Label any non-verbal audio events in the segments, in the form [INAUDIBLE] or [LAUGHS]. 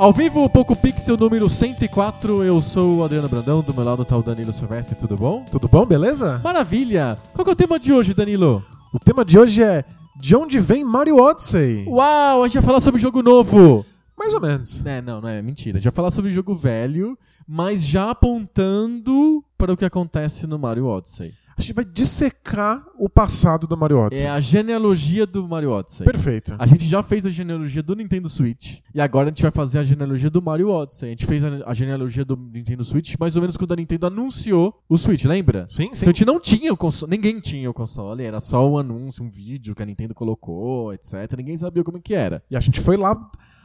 Ao vivo, o Poco Pixel número 104. Eu sou o Adriano Brandão, do meu lado tá o Danilo Silvestre, tudo bom? Tudo bom, beleza? Maravilha! Qual que é o tema de hoje, Danilo? O tema de hoje é De onde vem Mario Odyssey? Uau, a gente vai falar sobre jogo novo! Mais ou menos. É, não, não é mentira. A gente vai falar sobre jogo velho, mas já apontando para o que acontece no Mario Odyssey. A gente vai dissecar o passado do Mario Odyssey. É a genealogia do Mario Odyssey. Perfeito. A gente já fez a genealogia do Nintendo Switch. E agora a gente vai fazer a genealogia do Mario Odyssey. A gente fez a, genealogia do Nintendo Switch mais ou menos quando a Nintendo anunciou o Switch, lembra? Sim, sim. Então a gente não tinha o console, ninguém tinha o console, era só um anúncio, um vídeo que a Nintendo colocou, etc. Ninguém sabia como que era. E a gente foi lá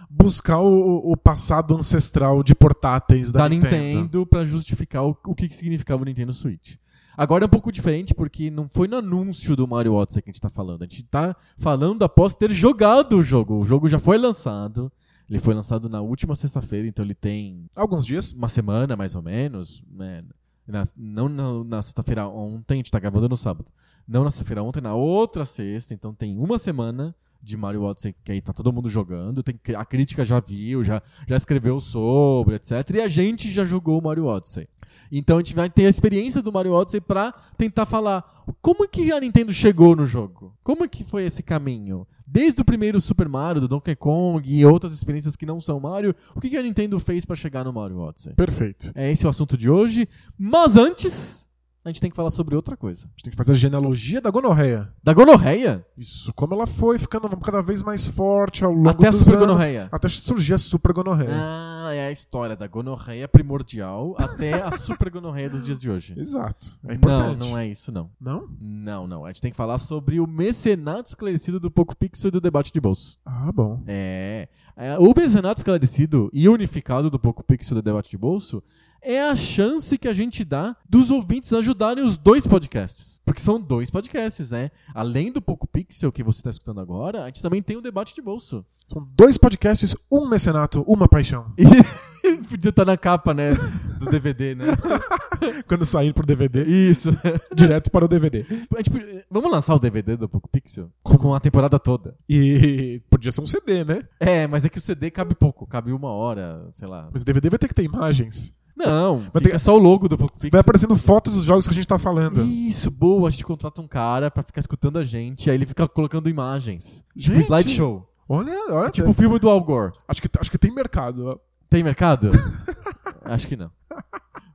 buscar o, o passado ancestral de portáteis da, Da Nintendo pra justificar o, o que, que significava o Nintendo Switch. Agora é um pouco diferente porque não foi no anúncio do Mario Odyssey que a gente tá falando. A gente tá falando após ter jogado o jogo. O jogo já foi lançado. Ele foi lançado na última sexta-feira, então ele tem Alguns dias. uma semana mais ou menos. Né? Na- não na, na sexta-feira ontem, a gente tá gravando no sábado. Não na sexta-feira ontem, na outra sexta. Então tem uma semana de Mario Odyssey que aí tá todo mundo jogando. Tem, a crítica já viu, já, já escreveu sobre, etc. E a gente já jogou o Mario Odyssey. Então a gente vai ter a experiência do Mario Odyssey pra tentar falar como que a Nintendo chegou no jogo. Como que foi esse caminho? Desde o primeiro Super Mario, do Donkey Kong e outras experiências que não são Mario, o que que a Nintendo fez pra chegar no Mario Odyssey? Perfeito. É esse o assunto de hoje. Mas antes, a gente tem que falar sobre outra coisa. A gente tem que fazer a genealogia da gonorreia. Da gonorreia Isso, como ela foi ficando cada vez mais forte ao longo até a super anos, gonorreia. Até surgir a super gonorreia. Ah, é a história da gonorreia primordial até a [LAUGHS] super gonorreia dos dias de hoje. Exato. É não, importante. não é isso não. Não? Não, não. A gente tem que falar sobre o mecenato esclarecido do Poco Pixel e do debate de bolso. Ah, bom. É. É, O mecenato esclarecido e unificado do Poco Pixel do debate de bolso é a chance que a gente dá dos ouvintes ajudarem os dois podcasts. Porque são dois podcasts, né? Além do Poco Pixel que você está escutando agora, a gente também tem o debate de bolso. São dois podcasts, um mecenato, uma paixão. [LAUGHS] E podia estar na capa, né? Do DVD, né? [LAUGHS] Quando sair pro DVD, Isso. direto para o DVD. Podia- Vamos lançar o DVD do Poco Pixel? Com, com a temporada toda. E podia ser um CD, né? É, mas é que o CD cabe pouco, cabe uma hora, sei lá. Mas o DVD vai ter que ter imagens. Não, Vai fica só o logo do Poco Pixel. Vai aparecendo fotos dos jogos que a gente tá falando. Isso, boa. A gente contrata um cara pra ficar escutando a gente, aí ele fica colocando imagens. Tipo Gente. slideshow. Olha, olha. Tipo o filme do Al Gore. acho, que, acho que tem mercado. Tem mercado? [LAUGHS] Acho que não.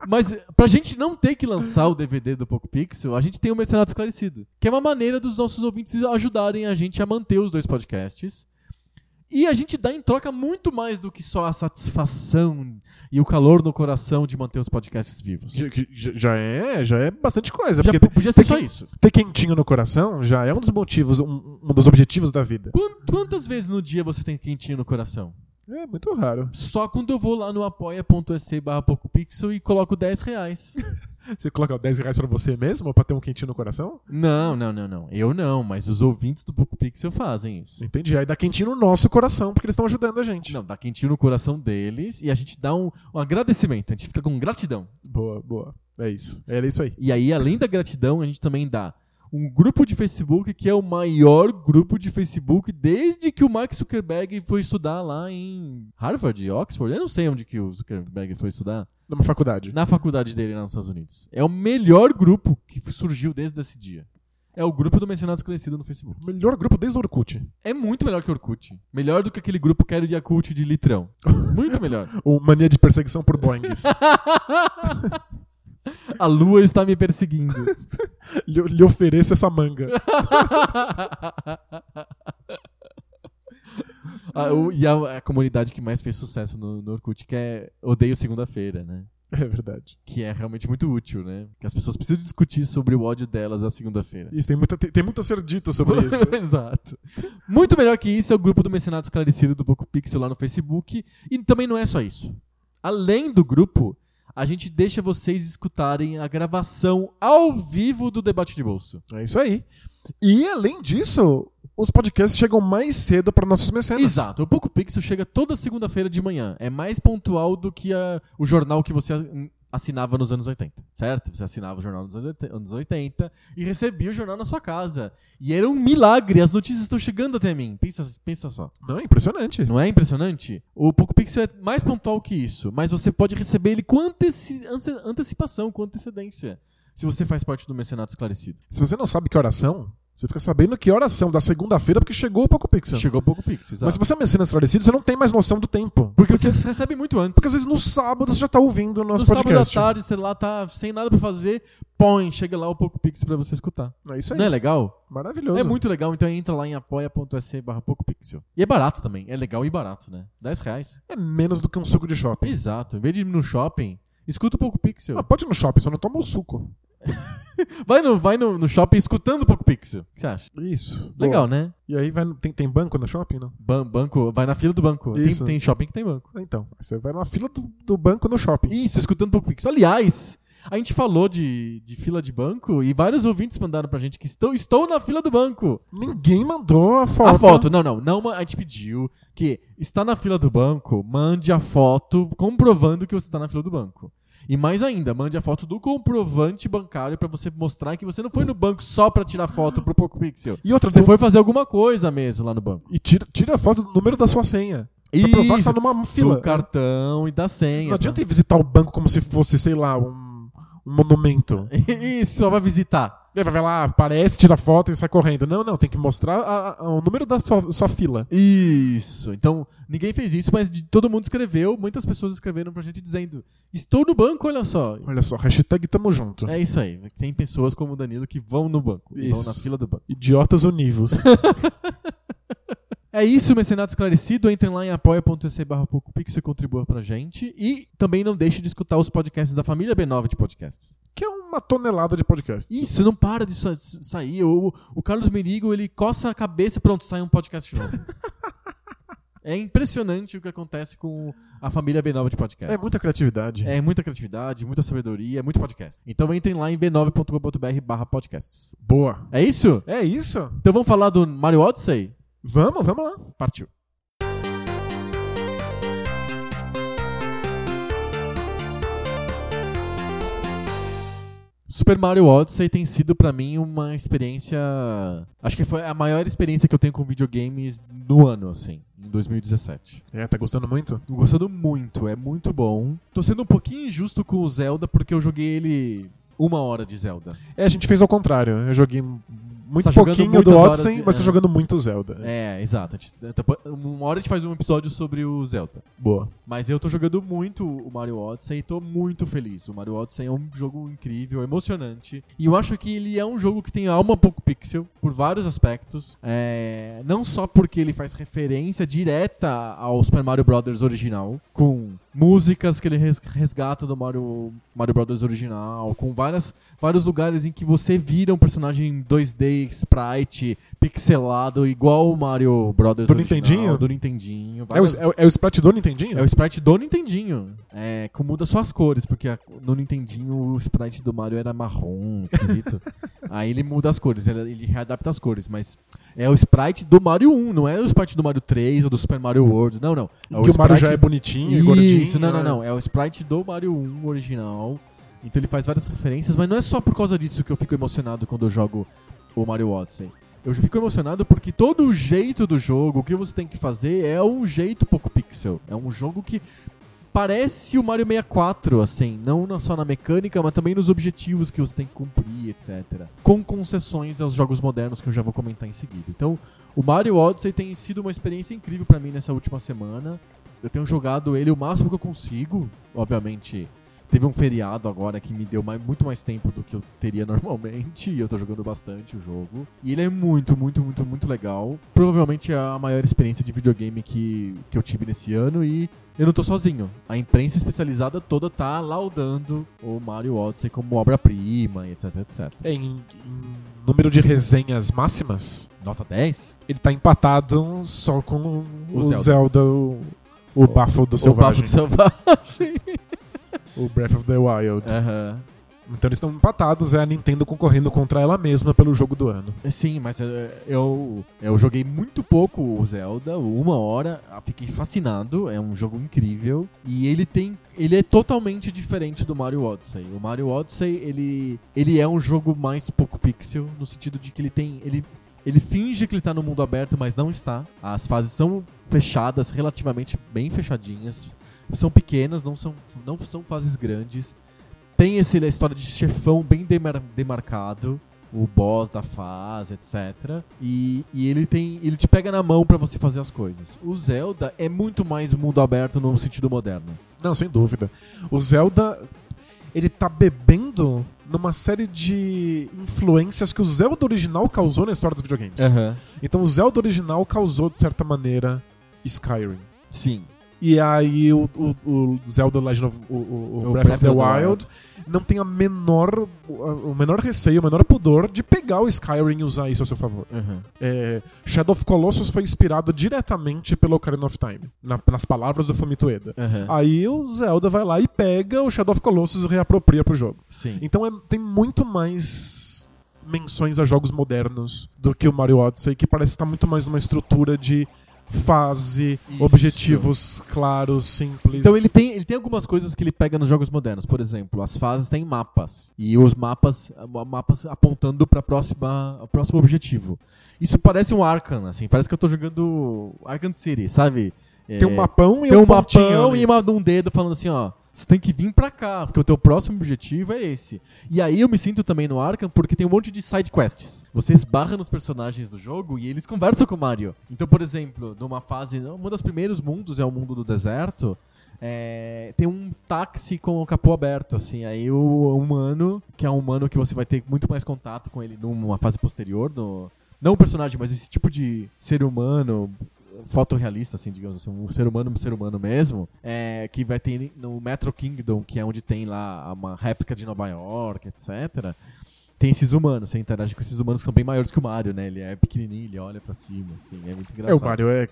Mas pra gente não ter que lançar o DVD do Poco Pixel, a gente tem o Mercenário Esclarecido. Que é uma maneira dos nossos ouvintes ajudarem a gente a manter os dois podcasts. E a gente dá em troca muito mais do que só a satisfação e o calor no coração de manter os podcasts vivos. Já, já- é, já é bastante coisa. Já podia ser só que- isso. Ter quentinho no coração já é um dos motivos, um, um dos objetivos da vida. Quan- Quantas vezes no dia você tem quentinho no coração? É muito raro. Só quando eu vou lá no apoia.se barra PocoPixel e coloco 10 reais. [LAUGHS] Você coloca 10 reais pra você mesmo pra ter um quentinho no coração? Não, não, não, não. Eu não, mas os ouvintes do PocoPixel fazem isso. Entendi. Aí dá quentinho no nosso coração, porque eles estão ajudando a gente. Não, dá quentinho no coração deles e a gente dá um, um agradecimento. A gente fica com gratidão. Boa, boa. É isso. É isso aí. E aí, além da gratidão, a gente também dá um grupo de Facebook que é o maior grupo de Facebook desde que o Mark Zuckerberg foi estudar lá em Harvard, Oxford. Eu não sei onde que o Zuckerberg foi estudar. Numa faculdade. Na faculdade dele lá nos Estados Unidos. É o melhor grupo que surgiu desde esse dia. É o grupo do Mercenário Esclarecido no Facebook. O melhor grupo desde o Orkut. É muito melhor que Orkut. Melhor do que aquele grupo Quero de Yakult de litrão. Muito melhor. [LAUGHS] O Mania de Perseguição por Boings. [LAUGHS] A lua está me perseguindo. [LAUGHS] lhe, lhe ofereço essa manga. [LAUGHS] Ah, o- e a, a comunidade que mais fez sucesso no, no Orkut, que é Odeio Segunda-feira, né? É verdade. Que é realmente muito útil, né? Que as pessoas precisam discutir sobre o ódio delas na segunda-feira. Isso, tem, muita, tem, tem muito a ser dito sobre [LAUGHS] isso. Exato. Muito melhor que isso é o grupo do Mecenato Esclarecido do Poco Pixel lá no Facebook. E também não é só isso. Além do grupo, a gente deixa vocês escutarem a gravação ao vivo do debate de bolso. É isso aí. E além disso, os podcasts chegam mais cedo para nossos mecenas. Exato. O Poco Pixel chega toda segunda-feira de manhã. É mais pontual do que a- o jornal que você assinava nos anos 80, certo? Você assinava o jornal nos anos 80 anos 80 e recebia o jornal na sua casa. E era um milagre, as notícias estão chegando até mim. Pensa, pensa só. Não, é impressionante. Não é impressionante? O Poco Pixel é mais pontual que isso, mas você pode receber ele com anteci- antecipação, com antecedência, se você faz parte do Mecenato Esclarecido. Se você não sabe que oração, você fica sabendo que oração da segunda-feira porque chegou o Poco Pixel. Chegou o Poco Pixel, exato. Mas se você é mecena esclarecido, você não tem mais noção do tempo. Porque você recebe muito antes. Porque às vezes no sábado você já tá ouvindo o nosso no sábado da podcast. tarde, você lá tá sem nada pra fazer, põe, chega lá o Poco Pixel pra você escutar. É isso aí. Não é legal? Maravilhoso. É muito legal, então entra lá em apoia.se barra. E é barato também, é legal e barato, né? 10 reais. É menos do que um suco de shopping. Exato, em vez de ir no shopping, escuta o Poco Pixel. Ah, pode ir no shopping, só não toma o suco. [LAUGHS] Vai no, vai no, no shopping escutando o Poco Pixel. O que você acha? Isso. Legal, Boa. né? E aí vai, no- tem, tem banco no shopping, não? Ban- banco, vai na fila do banco. Tem, Isso. tem shopping que tem banco. Então, você vai na fila do, do banco no shopping. Isso, escutando o Poco Pixel. Aliás, a gente falou de, de fila de banco e vários ouvintes mandaram pra gente que estou, estou na fila do banco. Ninguém mandou a foto. A foto, não, não, não, a gente pediu que está na fila do banco, mande a foto comprovando que você está na fila do banco. E mais ainda, mande a foto do comprovante bancário pra você mostrar que você não foi no banco só pra tirar foto pro Poco Pixel. E outra, Você do- foi fazer alguma coisa mesmo lá no banco. E tira, tira a foto do número da sua senha. Pra provar que Isso, tá numa fila. do cartão e da senha. Não adianta ir visitar o banco como se fosse, sei lá, um, um monumento. [LAUGHS] Isso, só vai visitar. Vai lá, aparece, tira foto e sai correndo. Não, não, tem que mostrar a- a- o número da sua, sua fila. Isso. Então, ninguém fez isso, mas de- todo mundo escreveu, muitas pessoas escreveram pra gente dizendo: Estou no banco, olha só. Olha só, hashtag tamo junto. É isso aí. Tem pessoas como o Danilo que vão no banco. Vão na fila do banco. Idiotas univos. [LAUGHS] É isso, Mecenato Esclarecido. Entrem lá em apoia.se barra PocoPix e contribua pra gente. E também não deixe de escutar os podcasts da família B9 de podcasts. que é uma tonelada de podcasts. Isso, não para de sa- sair. O, o Carlos Merigo, ele coça a cabeça pronto, sai um podcast novo. [LAUGHS] é impressionante o que acontece com a família B9 de podcasts. É muita criatividade. É muita criatividade, muita sabedoria, muito podcast. Então entrem lá em b9.com.br barra podcasts. Boa. É isso? É isso? Então vamos falar do Mario Odyssey? Vamos, vamos lá. Partiu. Super Mario Odyssey tem sido pra mim uma experiência. Acho que foi a maior experiência que eu tenho com videogames no ano, assim, em 2017. É, tá gostando muito? Tô gostando muito, é muito bom. Tô sendo um pouquinho injusto com o Zelda porque eu joguei ele uma hora de Zelda. É, a gente fez ao contrário. Eu joguei muito Tá pouquinho do Odyssey, de- mas tô é. jogando muito Zelda. É, exato. Gente- depois- Uma hora a gente faz um episódio sobre o Zelda. Boa. Mas eu tô jogando muito o Mario Odyssey e tô muito feliz. O Mario Odyssey é um jogo incrível, emocionante. E eu acho que ele é um jogo que tem alma pouco pixel, por vários aspectos. É, Não só porque ele faz referência direta ao Super Mario Bros. original, com músicas que ele res- resgata do Mario, Mario Bros. original, com várias, vários lugares em que você vira um personagem 2D, sprite, pixelado, igual o Mario Bros. Do original, Nintendinho? Do Nintendinho. É o, várias- é, o, é o sprite do Nintendinho? é o sprite do Nintendinho. É, que muda só as cores, porque a- no Nintendinho o sprite do Mario era marrom, esquisito. [LAUGHS] Aí ele muda as cores, ele, ele readapta as cores, mas é o sprite do Mario 1, não é o sprite do Mario 3 ou do Super Mario World, não, não. É que o Mario já é bonitinho e gordinho. Isso, não, não, né? não. É o sprite do Mario 1 original. Então ele faz várias referências, mas não é só por causa disso que eu fico emocionado quando eu jogo o Mario Odyssey. Eu fico emocionado porque todo o jeito do jogo, o que você tem que fazer é um jeito pouco pixel. É um jogo que parece o Mario 64, assim, não só na mecânica, mas também nos objetivos que você tem que cumprir, etc. Com concessões aos jogos modernos que eu já vou comentar em seguida. Então, o Mario Odyssey tem sido uma experiência incrível pra mim nessa última semana. Eu tenho jogado ele o máximo que eu consigo, obviamente teve um feriado agora que me deu mais, muito mais tempo do que eu teria [LAUGHS] normalmente. E eu tô jogando bastante o jogo. E ele é muito, muito, muito, muito legal. Provavelmente é a maior experiência de videogame que, que eu tive nesse ano. E eu não tô sozinho. A imprensa especializada toda tá laudando o Mario Odyssey como obra-prima, etc, etc. É, em, em número de resenhas máximas, Nota 10? ele tá empatado só com o, O Zelda, Zelda. o, o Bafo do O Selvagem, Bafo do Selvagem. O Breath of the Wild. Aham. Então eles estão empatados, é a Nintendo concorrendo contra ela mesma pelo jogo do ano. Sim, mas eh, eu, eu joguei muito pouco o Zelda, uma hora, ah, fiquei fascinado, é um jogo incrível. E ele tem. Ele é totalmente diferente do Mario Odyssey. O Mario Odyssey, ele, ele é um jogo mais pouco pixel, no sentido de que ele tem. Ele, ele finge que ele tá no mundo aberto, mas não está. As fases são fechadas, relativamente bem fechadinhas. São pequenas, não são, não são fases grandes. Tem esse, a história de chefão bem demar- demarcado, o boss da fase, etc. E, e ele tem. Ele te pega na mão pra você fazer as coisas. O Zelda é muito mais mundo aberto no sentido moderno. Não, sem dúvida. O Zelda, ele tá bebendo numa série de influências que o Zelda original causou na história dos videogames. Então o Zelda original causou, de certa maneira, Skyrim. Sim. E aí o, o- o Zelda Legend of o, o- o Breath, of the, Wild, não tem a menor, o menor receio, o menor pudor de pegar o Skyrim e usar isso a seu favor. Aham. É, Shadow of Colossus foi inspirado diretamente pelo Ocarina of Time, na- nas palavras do Fumito Ueda. Aham. Aí o Zelda vai lá e pega o Shadow of Colossus e reapropria pro jogo. Sim. Então é- tem muito mais menções a jogos modernos do que o Mario Odyssey, que parece estar muito mais numa estrutura de fase, Isso. objetivos claros, simples. Então ele tem, ele tem algumas coisas que ele pega nos jogos modernos. Por exemplo, as fases têm mapas. E os mapas, mapas apontando para o próximo objetivo. Isso parece um Arkham, assim. Parece que eu tô jogando Arkham City, sabe? tem um mapão e tem um, um mapão ali. e uma, um dedo falando assim, ó. Você tem que vir pra cá, porque o teu próximo objetivo é esse. E aí eu me sinto também no Arkham porque tem um monte de side quests. Você esbarra nos personagens do jogo e eles conversam com o Mario. Então, por exemplo, numa fase, um dos primeiros mundos é o mundo do deserto. é, tem um táxi com o capô aberto, assim. Aí o humano, que é um humano que você vai ter muito mais contato com ele numa fase posterior, no, não o personagem, mas esse tipo de ser humano fotorrealista, assim, digamos assim, um ser humano, um ser humano mesmo, é, que vai ter no Metro Kingdom, que é onde tem lá uma réplica de Nova York, etc. Tem esses humanos, você interage com esses humanos que são bem maiores que o Mario, né? Ele é pequenininho, ele olha pra cima, assim, é muito É, engraçado. o Mario é.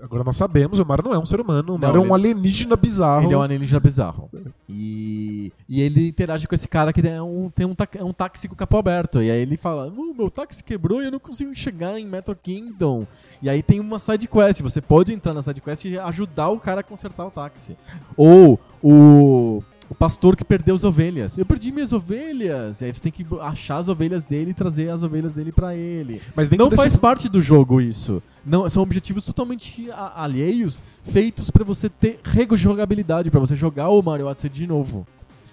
Agora nós sabemos, o Mario não é um ser humano, o Não, Mario é um alienígena bizarro. Ele é um alienígena bizarro. E, e ele interage com esse cara que é um, tem um, é um táxi com o capô aberto. E aí ele fala: "Uh, meu táxi quebrou e eu não consigo chegar em Metro Kingdom. E aí tem uma side quest. Você pode entrar na side quest e ajudar o cara a consertar o táxi. Ou o. O pastor que perdeu as ovelhas. Eu perdi minhas ovelhas. E aí você tem que achar as ovelhas dele e trazer as ovelhas dele pra ele. Mas Não desse faz parte do jogo isso. Não, são objetivos totalmente alheios, feitos pra você ter rejogabilidade, pra você jogar o Mario Odyssey de novo.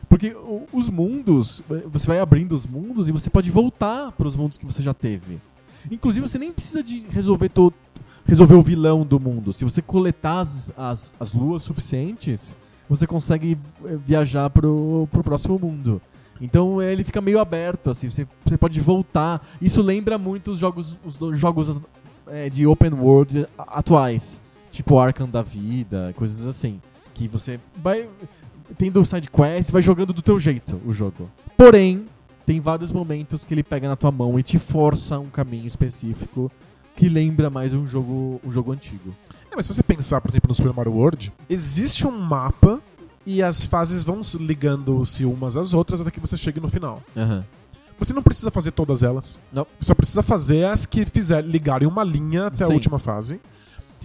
Porque os mundos, você vai abrindo os mundos e você pode voltar pros mundos que você já teve. Inclusive, você nem precisa de resolver todo resolver o vilão do mundo. Se você coletar as, as, as luas suficientes, você consegue eh, viajar pro, pro próximo mundo. Então eh, ele fica meio aberto, assim, você, você pode voltar. Isso lembra muito os jogos, os jogos eh, de open world atuais, tipo Arkham da vida, coisas assim, que você vai tendo side quest, vai jogando do teu jeito o jogo. Porém, tem vários momentos que ele pega na tua mão e te força um caminho específico que lembra mais um jogo, um jogo antigo. É, mas se você pensar, por exemplo, no Super Mario World, existe um mapa e as fases vão se ligando-se umas às outras até que você chegue no final. Você não precisa fazer todas elas. Não. Você só precisa fazer as que fizer ligarem uma linha até a Sim. última fase.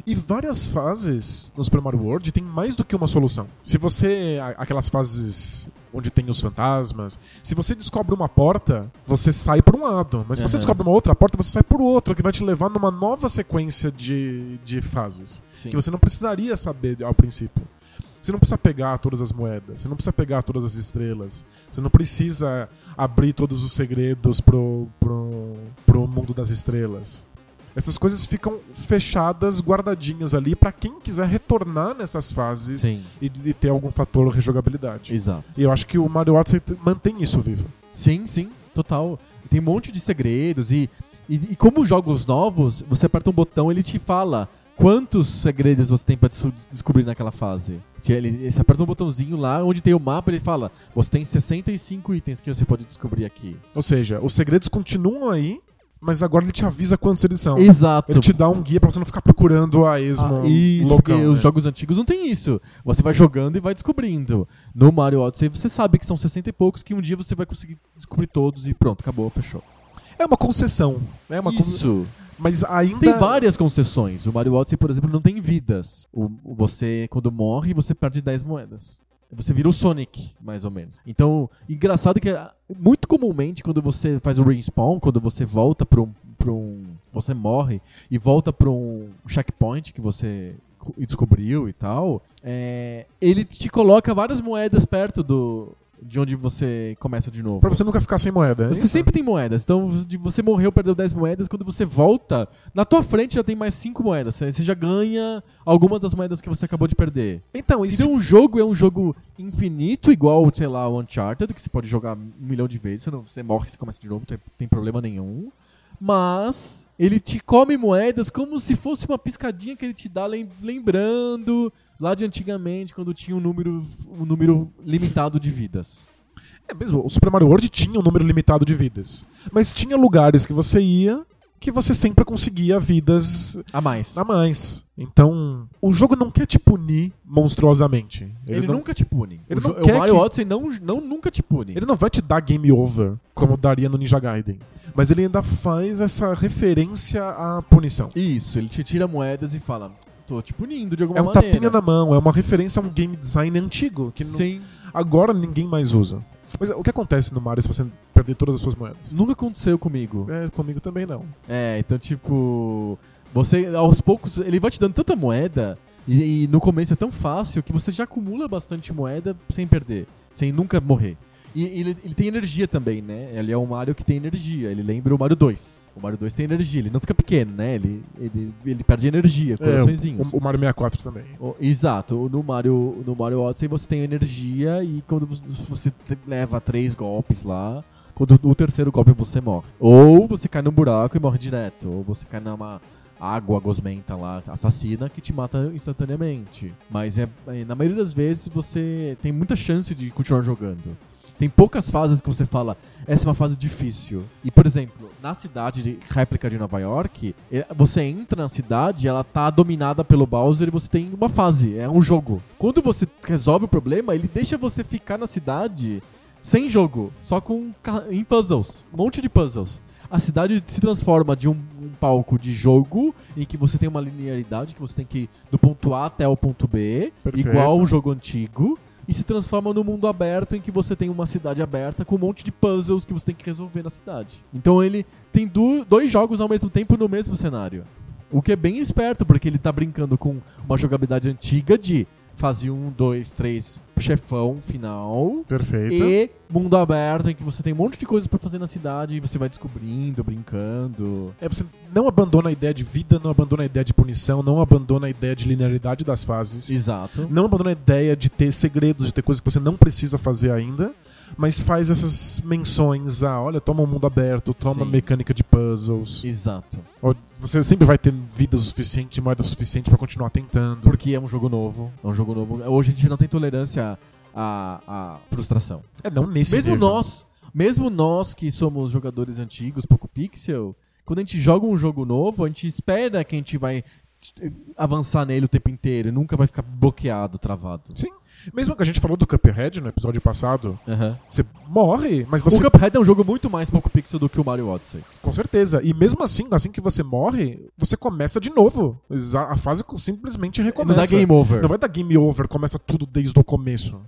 E várias fases no Super Mario World tem mais do que uma solução. Se você. Aquelas fases onde tem os fantasmas. Se você descobre uma porta, você sai por um lado. Mas se você Aham. descobre uma outra porta, você sai por outra, que vai te levar numa nova sequência de, de fases Sim. que você não precisaria saber ao princípio. Você não precisa pegar todas as moedas, você não precisa pegar todas as estrelas, você não precisa abrir todos os segredos pro, pro, pro mundo das estrelas. Essas coisas ficam fechadas, guardadinhas ali para quem quiser retornar nessas fases Sim. e, e ter algum fator rejogabilidade. Exato. E eu acho que o Mario Odyssey mantém isso vivo. Sim, sim, total. Tem um monte de segredos e, e, e como jogos novos, você aperta um botão ele te fala quantos segredos você tem pra des- descobrir naquela fase. Ele, você aperta um botãozinho lá onde tem o mapa ele fala: você tem 65 itens que você pode descobrir aqui. Ou seja, os segredos continuam aí, mas agora ele te avisa quantos eles são. Exato. Ele te dá um guia pra você não ficar procurando a esmo Ah, isso, loucão, porque os né? jogos antigos não tem isso. Você vai jogando e vai descobrindo. No Mario Odyssey você sabe que são 60 e poucos, que um dia você vai conseguir descobrir todos e pronto, acabou, fechou. É uma concessão. É uma con- isso. Mas ainda. Tem várias concessões. O Mario Odyssey, por exemplo, não tem vidas. O- você, quando morre, você perde 10 moedas. Você vira o Sonic, mais ou menos. Então, engraçado que muito comumente quando você faz o respawn, quando você volta pra um. Pra um você morre e volta pra um checkpoint que você co- descobriu e tal, é, ele te coloca várias moedas perto do. De onde você começa de novo. Pra você nunca ficar sem moeda. é Você sempre tem moedas. Então, de você morreu, perdeu 10 moedas. Quando você volta, na tua frente já tem mais 5 moedas. Você já ganha algumas das moedas que você acabou de perder. Então, isso. Então, o jogo é um jogo infinito, igual, sei lá, o Uncharted, que você pode jogar um milhão de vezes. Você, não, você morre, você começa de novo, não tem, tem problema nenhum. Mas ele te come moedas como se fosse uma piscadinha que ele te dá lem- lembrando lá de antigamente, quando tinha um número, um número limitado de vidas. É mesmo, o Super Mario World tinha um número limitado de vidas. Mas tinha lugares que você ia que você sempre conseguia vidas A mais. a mais. Então, o jogo não quer te punir monstruosamente. Ele, não, nunca te pune. ele o, não o Mario que- Odyssey não, não, nunca te pune. ele não vai te dar game over como daria no Ninja Gaiden. Mas ele ainda faz essa referência à punição. Isso, ele te tira moedas e fala, tô te punindo de alguma É um maneira. tapinha na mão, é uma referência a um game design antigo que não- agora ninguém mais usa. Mas o que acontece no Mario se você perder todas as suas moedas? Nunca aconteceu comigo. É, comigo também não. É, então, tipo. Você, aos poucos, ele vai te dando tanta moeda. E, e no começo é tão fácil que você já acumula bastante moeda sem perder, sem nunca morrer. E ele, ele tem energia também, né? Ele é um Mario que tem energia. Ele lembra o Mario 2. O Mario 2 tem energia. Ele não fica pequeno, né? Ele, ele, ele perde energia, coraçõezinhos. É, o, o Mario 64 também. O- Exato, no Mario, no Mario Odyssey você tem energia e quando vo- você leva três golpes lá, quando o terceiro golpe você morre. Ou você cai num buraco e morre direto, ou você cai numa água gosmenta lá, assassina, que te mata instantaneamente. Mas é, é, na maioria das vezes você tem muita chance de continuar jogando. Tem poucas fases que você fala, essa é uma fase difícil. E, por exemplo, na cidade de réplica de Nova York, eh, você entra na cidade, ela tá dominada pelo Bowser e você tem uma fase, é um jogo. Quando você resolve o problema, ele deixa você ficar na cidade sem jogo, só com em puzzles, um monte de puzzles. A cidade se transforma de um, um palco de jogo em que você tem uma linearidade que você tem que ir do ponto A até o ponto B, Perfeito. igual um jogo antigo. E se transforma no mundo aberto em que você tem uma cidade aberta com um monte de puzzles que você tem que resolver na cidade. Então ele tem du- dois jogos ao mesmo tempo no mesmo cenário. O que é bem esperto, porque ele tá brincando com uma jogabilidade antiga de fase 1, 2, 3, chefão final. Perfeito. E mundo aberto, em que você tem um monte de coisas pra fazer na cidade e você vai descobrindo, brincando. É, você não abandona a ideia de vida, não abandona a ideia de punição, não abandona a ideia de linearidade das fases. Exato. Não abandona a ideia de ter segredos, de ter coisas que você não precisa fazer ainda, mas faz essas menções a, olha, toma um mundo aberto, toma Sim. mecânica de puzzles. Exato. Você sempre vai ter vida suficiente, moeda suficiente pra continuar tentando. Porque é um jogo novo. É um jogo novo. Hoje a gente não tem tolerância à, à frustração. É, não nesse mesmo nível. nós, mesmo nós que somos jogadores antigos, pouco pixel, quando a gente joga um jogo novo, a gente espera que a gente vai avançar nele o tempo inteiro e nunca vai ficar bloqueado, travado. Sim. Mesmo que a gente falou do Cuphead no episódio passado, Aham. você morre, mas você. O Cuphead é um jogo muito mais pouco pixel do que o Mario Odyssey. Com certeza. E mesmo assim, assim que você morre, você começa de novo. A fase simplesmente Não recomeça. dá game over. Não vai dar game over, começa tudo desde o começo.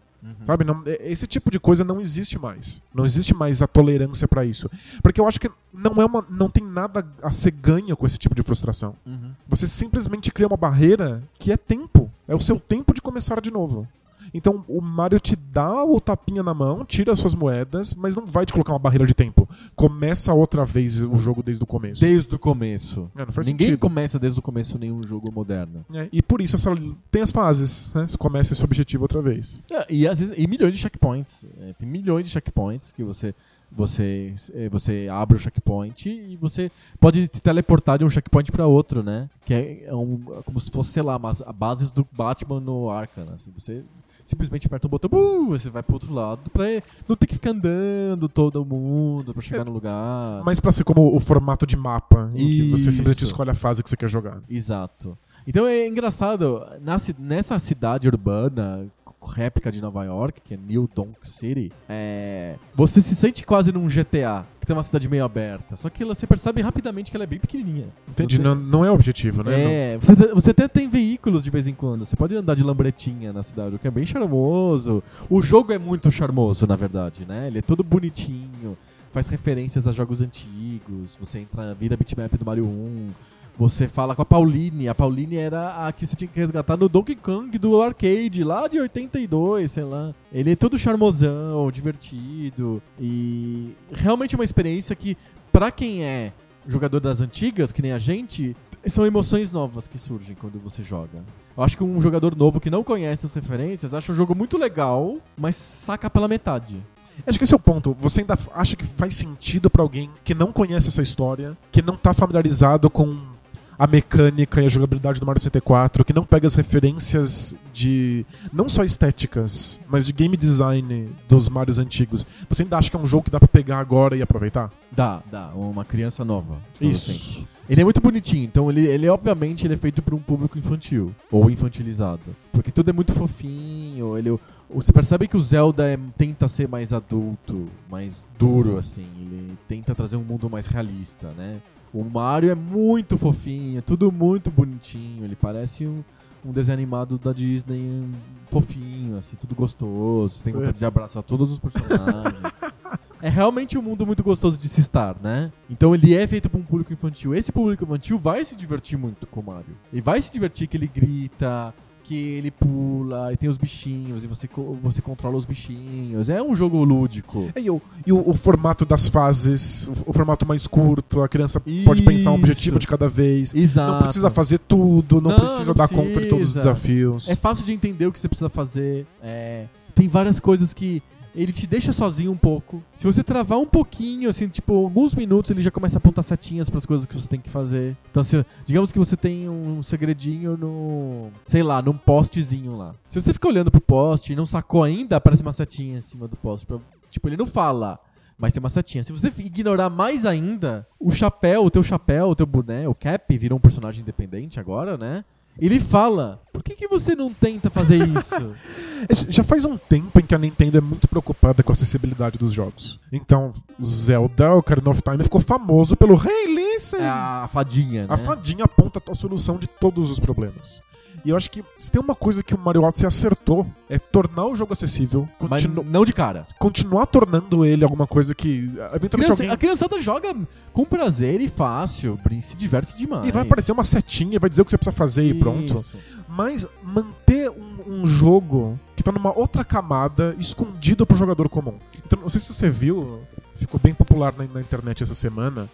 Sabe? Não- é- esse tipo de coisa não existe mais. Não existe mais a tolerância pra isso. Porque eu acho que não é uma, não tem nada a ser ganho com esse tipo de frustração. Uhum. Você simplesmente cria uma barreira que é tempo. É o seu tempo de começar de novo. Então o Mario te dá o tapinha na mão, tira as suas moedas, mas não vai te colocar uma barreira de tempo. Começa outra vez o jogo desde o começo. Desde o começo. É, não faz Ninguém sentido. começa desde o começo nenhum jogo moderno. É, e por isso essa, tem as fases, né? Você começa esse objetivo outra vez. É, E, às vezes, e milhões de checkpoints. É, tem milhões de checkpoints que você, você, é, você abre o checkpoint e você pode se teleportar de um checkpoint pra outro, né? Que é, é um- como se fosse, sei lá, mas a bases do Batman no Arkham. né? Assim, você simplesmente aperta o botão, uh, você vai pro outro lado pra não ter que ficar andando todo mundo pra chegar no lugar. Mas pra ser como o formato de mapa, em que você simplesmente escolhe a fase que você quer jogar. Exato. Então é engraçado, na nessa cidade urbana, réplica de Nova York, que é New Donk City, é, você se sente quase num GTA, que tem uma cidade meio aberta. Só que você percebe rapidamente que ela é bem pequenininha. Entendi? Você- Não, não é o objetivo, né? É, você, te- você até tem veículos de vez em quando. Você pode andar de lambretinha na cidade, o que é bem charmoso. O jogo é muito charmoso, na verdade, né? Ele é todo bonitinho, faz referências a jogos antigos. Você entra, vira bitmap do Mario 1. Você fala com a Pauline. A Pauline era a que você tinha que resgatar no Donkey Kong do arcade, lá de 82, sei lá. Ele é todo charmosão, divertido. E realmente uma experiência que, pra quem é jogador das antigas, que nem a gente, são emoções novas que surgem quando você joga. Eu acho que um jogador novo que não conhece as referências acha o jogo muito legal, mas saca pela metade. Acho que esse é o ponto. Você ainda acha que faz sentido pra alguém que não conhece essa história, que não tá familiarizado com a mecânica e a jogabilidade do Mario 64, que não pega as referências de não só estéticas, mas de game design dos Marios antigos. Você ainda acha que é um jogo que dá pra pegar agora e aproveitar? Dá, dá, uma criança nova. assim. Isso. Ele é muito bonitinho, então ele, ele obviamente ele é feito para um público infantil ou infantilizado, porque tudo é muito fofinho. Ele, você percebe que o Zelda é- tenta ser mais adulto, mais duro assim. Ele tenta trazer um mundo mais realista, né? O Mario é muito fofinho, tudo muito bonitinho. Ele parece um, um desenho animado da Disney um, fofinho, assim, tudo gostoso. Você tem vontade de abraçar todos os personagens. [LAUGHS] É realmente um mundo muito gostoso de se estar, né? Então ele é feito para um público infantil. Esse público infantil vai se divertir muito com o Mario. Ele vai se divertir que ele grita, que ele pula, e tem os bichinhos, e você, você controla os bichinhos. É um jogo lúdico. E, o, e o, o formato das fases, o, o formato mais curto, a criança pode pensar um Isso. objetivo de cada vez. Exato. Não precisa fazer tudo, não, Não, precisa não dar conta de todos os precisa. desafios. É fácil de entender o que você precisa fazer. É, tem várias coisas que ele te deixa sozinho um pouco. Se você travar um pouquinho, assim, tipo, alguns minutos, ele já começa a apontar setinhas para as coisas que você tem que fazer. Então, se, digamos que você tem um segredinho no, sei lá, num postezinho lá. Se você ficar olhando pro poste e não sacou ainda, aparece uma setinha em cima do poste. tipo, ele não fala. Mas tem uma setinha. Se você ignorar mais ainda, o chapéu, o teu chapéu, o teu boné, o Cap virou um personagem independente agora, né? Ele fala: Por que, que você não tenta fazer isso? [LAUGHS] Já faz um tempo em que a Nintendo é muito preocupada com a acessibilidade dos jogos. Então, Zelda, Ocarina of Time, ficou famoso pelo Hey, listen! é a fadinha, né? A fadinha aponta a solução de todos os problemas. E eu acho que se tem uma coisa que o Mario Odyssey acertou, é tornar o jogo acessível, Mas não de cara. continuar tornando ele alguma coisa que eventualmente Criança- alguém... A criançada joga com prazer e fácil, se diverte demais. E vai aparecer uma setinha vai dizer o que você precisa fazer e pronto. Isso. Mas manter um, um jogo que tá numa outra camada escondido pro jogador comum. Então, não sei se você viu, ficou bem popular na, na internet essa semana.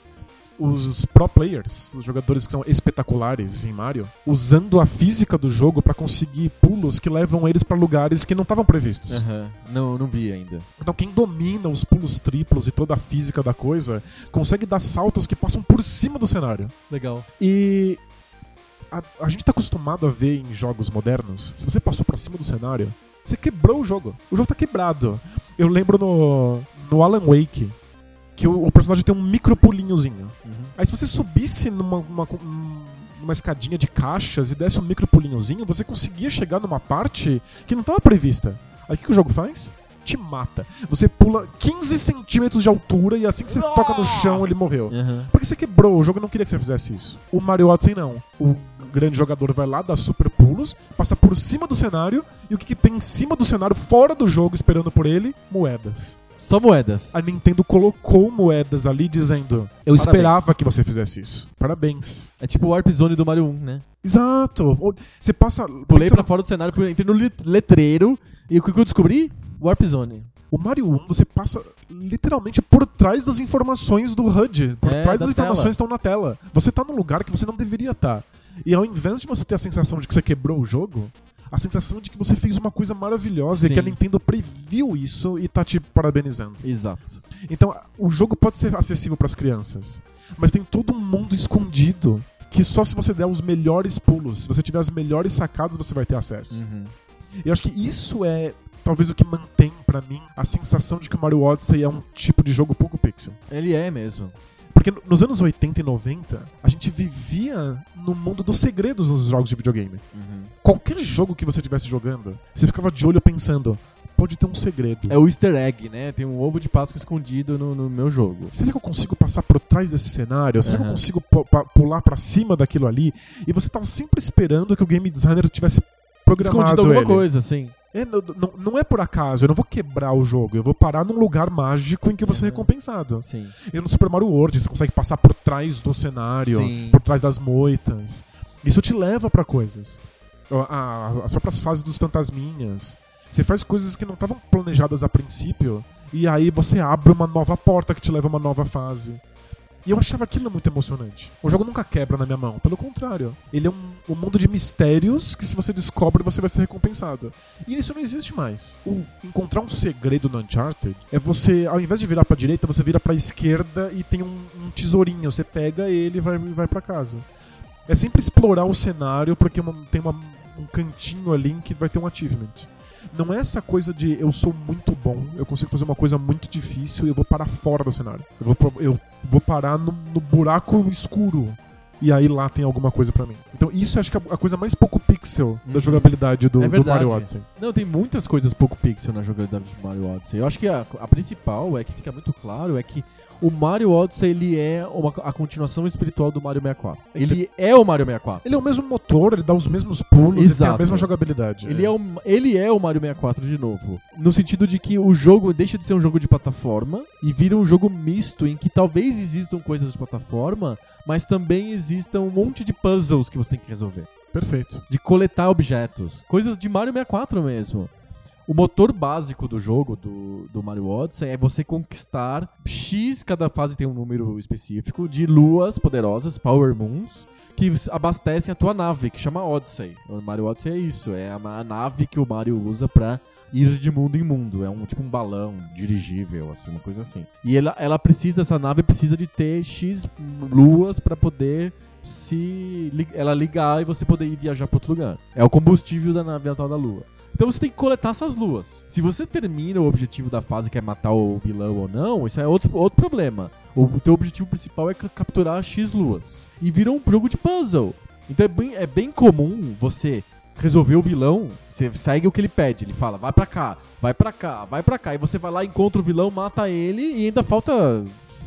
Os pro players, os jogadores que são espetaculares em Mario, usando a física do jogo pra conseguir pulos que levam eles pra lugares que não estavam previstos. Aham. Não, não vi ainda. Então quem domina os pulos triplos e toda a física da coisa consegue dar saltos que passam por cima do cenário. Legal. E a, a gente tá acostumado a ver em jogos modernos, se você passou pra cima do cenário, você quebrou o jogo. O jogo tá quebrado. Eu lembro no, no Alan Wake que o, o personagem tem um micro pulinhozinho. Uhum. Aí se você subisse numa, uma- numa escadinha de caixas e desse um micro pulinhozinho, você conseguia chegar numa parte que não estava prevista. Aí o que, que o jogo faz? Te mata. Você pula 15 centímetros de altura e assim que você toca no chão, ele morreu. Aham. Porque você quebrou, o jogo não queria que você fizesse isso. O Mario Odyssey não. O grande jogador vai lá, dá super pulos, passa por cima do cenário, e o que, que tem em cima do cenário, fora do jogo, esperando por ele? Moedas. Só moedas. A Nintendo colocou moedas ali dizendo: Eu Parabéns. esperava que você fizesse isso. Parabéns. É tipo o Warp Zone do Mario 1, né? Exato. Você passa. Pulei você- pra fora do cenário, entrei no letreiro e o que eu descobri? Warp Zone. O Mario 1, você passa literalmente por trás das informações do HUD. Por É, trás da das informações tela. que estão na tela. Você tá num lugar que você não deveria estar. E ao invés de você ter a sensação de que você quebrou o jogo, a sensação de que você fez uma coisa maravilhosa Sim. e que a Nintendo previu isso e tá te parabenizando. Exato. Então, o jogo pode ser acessível para as crianças, mas tem todo um mundo escondido que só se você der os melhores pulos, se você tiver as melhores sacadas, você vai ter acesso. Uhum. E eu acho que isso é talvez o que mantém pra mim a sensação de que o Mario Odyssey é um tipo de jogo pouco pixel. Ele é mesmo. Porque no- nos anos 80 e 90, a gente vivia no mundo dos segredos nos jogos de videogame. Uhum. Qualquer jogo que você estivesse jogando, você ficava de olho pensando, pode ter um segredo. É o easter egg, né? Tem um ovo de Páscoa escondido no, no meu jogo. Será que eu consigo passar por trás desse cenário? Será que eu consigo pular pra cima daquilo ali? E você tava sempre esperando que o game designer tivesse programado Escondido alguma ele. coisa, assim. É, não, não- é por acaso, eu não vou quebrar o jogo, eu vou parar num lugar mágico em que você é Uhum. recompensado. Sim. E no Super Mario World você consegue passar por trás do cenário, Sim. por trás das moitas. Isso te leva pra coisas. As próprias fases dos fantasminhas. Você faz coisas que não estavam planejadas a princípio, e aí você abre uma nova porta que te leva a uma nova fase. E eu achava aquilo muito emocionante. O jogo nunca quebra na minha mão, pelo contrário. Ele é um, um mundo de mistérios que se você descobre, você vai ser recompensado. E isso não existe mais. O encontrar um segredo no Uncharted é você, ao invés de virar pra direita, você vira pra esquerda e tem um, um tesourinho. Você pega ele e vai, vai para casa. É sempre explorar o cenário porque uma- tem uma- um cantinho ali que vai ter um achievement. Não é essa coisa de eu sou muito bom, eu consigo fazer uma coisa muito difícil e eu vou parar fora do cenário. Eu vou, eu vou parar no, no buraco escuro. E aí lá tem alguma coisa pra mim. Então isso acho que é a coisa mais pouco pixel da Uhum. jogabilidade do, É do. Mario Odyssey. Não, tem muitas coisas pouco pixel na jogabilidade de Mario Odyssey. Eu acho que a, a principal é que fica muito claro é que o Mario Odyssey ele é uma, a continuação espiritual do Mario 64. Ele é o Mario 64. Ele é o mesmo motor, ele dá os mesmos pulos, ele tem a Exato. mesma jogabilidade. Ele é, o, ele é o Mario 64 de novo. No sentido de que o jogo deixa de ser um jogo de plataforma e vira um jogo misto em que talvez existam coisas de plataforma, mas também existam um monte de puzzles que você tem que resolver. Perfeito. De coletar objetos. Coisas de Mario 64 mesmo. O motor básico do jogo, do, do Mario Odyssey, é você conquistar X, cada fase tem um número específico, de luas poderosas, Power Moons, que abastecem a tua nave, que chama Odyssey. O Mario Odyssey é isso, é a, nave que o Mario usa pra ir de mundo em mundo. É um tipo um balão dirigível, assim, uma coisa assim. E ela, ela precisa, essa nave precisa de ter X luas pra poder se ela ligar e você poder ir viajar pra outro lugar. É o combustível da nave natal da lua. Então você tem que coletar essas luas. Se você termina o objetivo da fase, que é matar o vilão ou não, isso é outro, outro problema. O teu objetivo principal é ca- capturar X luas. E vira um jogo de puzzle. Então é bem, é bem comum você resolver o vilão, você segue o que ele pede. Ele fala, vai pra cá, vai pra cá, vai pra cá. E você vai lá, encontra o vilão, mata ele e ainda falta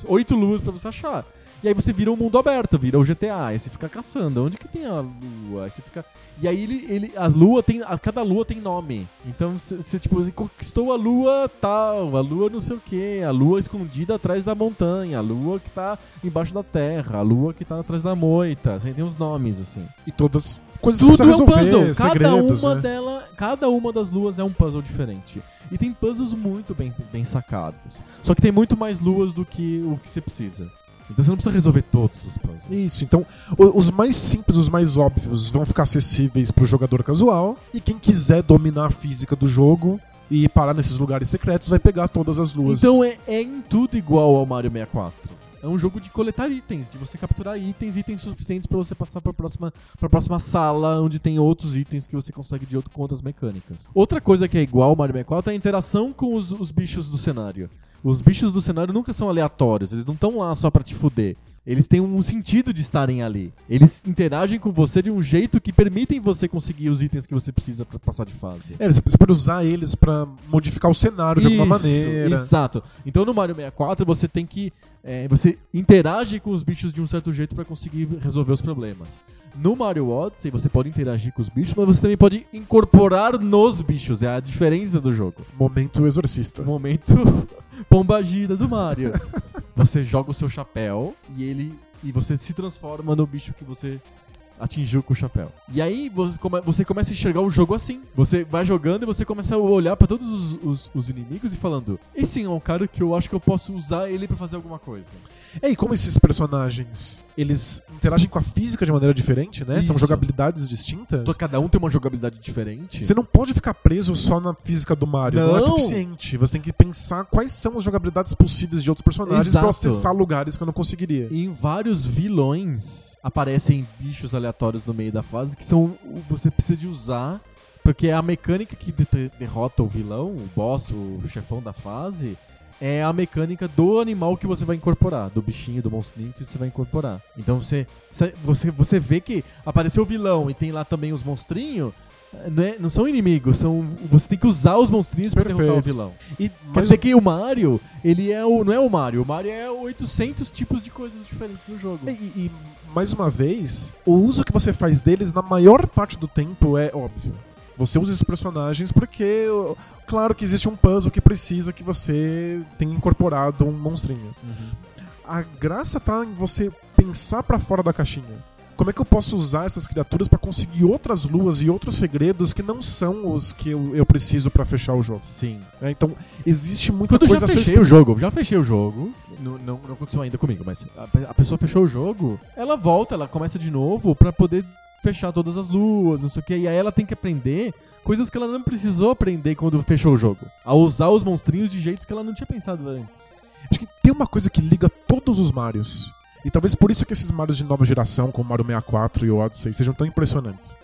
oito luas pra você achar. E aí você vira um mundo aberto, vira o GTA, aí você fica caçando. Onde que tem a lua? Aí você fica. E aí ele. ele a lua tem. A, cada lua tem nome. Então você, você, tipo, você conquistou a lua tal, a lua não sei o que, a lua escondida atrás da montanha, a lua que tá embaixo da terra, a lua que tá atrás da moita. Assim, tem uns nomes, assim. E todas coisas Tudo que é você um puzzle. Cada uma né? dela, cada uma das luas é um puzzle diferente. E tem puzzles muito bem, bem sacados. Só que tem muito mais luas do que o que você precisa. Então você não precisa resolver todos os puzzles. Isso, então o- os mais simples, os mais óbvios vão ficar acessíveis pro jogador casual e quem quiser dominar a física do jogo e parar nesses lugares secretos vai pegar todas as luas. Então é, é em tudo igual ao Mario 64. É um jogo de coletar itens, de você capturar itens, itens suficientes pra você passar pra próxima, pra próxima sala, onde tem outros itens que você consegue de outro, com outras mecânicas. Outra coisa que é igual ao Mario 64 é a interação com os, os bichos do cenário. Os bichos do cenário nunca são aleatórios, eles não estão lá só pra te fuder. Eles têm um sentido de estarem ali. Eles interagem com você de um jeito que permitem você conseguir os itens que você precisa pra passar de fase. É, você pode usar eles pra modificar o cenário de alguma Isso, maneira. Exato. Então no Mario 64 você tem que. é, você interage com os bichos de um certo jeito pra conseguir resolver os problemas. No Mario Odyssey você pode interagir com os bichos, mas você também pode incorporar nos bichos. É a diferença do jogo. Momento exorcista. Momento [LAUGHS] Pomba gira do Mario. [LAUGHS] você joga o seu chapéu e ele e você se transforma no bicho que você atingiu com o chapéu. E aí você, come, você começa a enxergar o jogo assim. Você vai jogando e você começa a olhar para todos os, os, os, inimigos e falando: esse é um cara que eu acho que eu posso usar ele para fazer alguma coisa. É, e como esses personagens eles interagem com a física de maneira diferente, né? Isso. São jogabilidades distintas. Então, cada um tem uma jogabilidade diferente. Você não pode ficar preso só na física do Mario. Não, não é suficiente. Você tem que pensar quais são as jogabilidades possíveis de outros personagens para acessar lugares que eu não conseguiria. E em vários vilões aparecem bichos aleatórios no meio da fase que são você precisa de usar porque é a mecânica que de derrota o vilão, o boss, o chefão da fase, é a mecânica do animal que você vai incorporar, do bichinho, do monstrinho que você vai incorporar. Então você você você vê que apareceu o vilão e tem lá também os monstrinhos, não, é, não, são inimigos, são você tem que usar os monstrinhos para derrotar o vilão. E quer dizer que o Mario, ele é o não é o Mario, o Mario é 800 tipos de coisas diferentes no jogo. E, e mais uma vez, o uso que você faz deles na maior parte do tempo é óbvio. Você usa esses personagens porque, claro que existe um puzzle que precisa que você tenha incorporado um monstrinho. Uhum. A graça tá em você pensar para fora da caixinha como é que eu posso usar essas criaturas para conseguir outras luas e outros segredos que não são os que eu, eu preciso para fechar o jogo? Sim. É, então, existe muita Quando coisa eu já fechei o jogo, já fechei o jogo, não, não, não aconteceu ainda comigo, mas a, a pessoa fechou o jogo, ela volta, ela começa de novo para poder fechar todas as luas, não sei o que. E aí ela tem que aprender coisas que ela não precisou aprender quando fechou o jogo. A usar os monstrinhos de jeitos que ela não tinha pensado antes. Acho que tem uma coisa que liga todos os Marios. E talvez por isso que esses Marios de nova geração, como Mario 64 e o Odyssey, sejam tão impressionantes.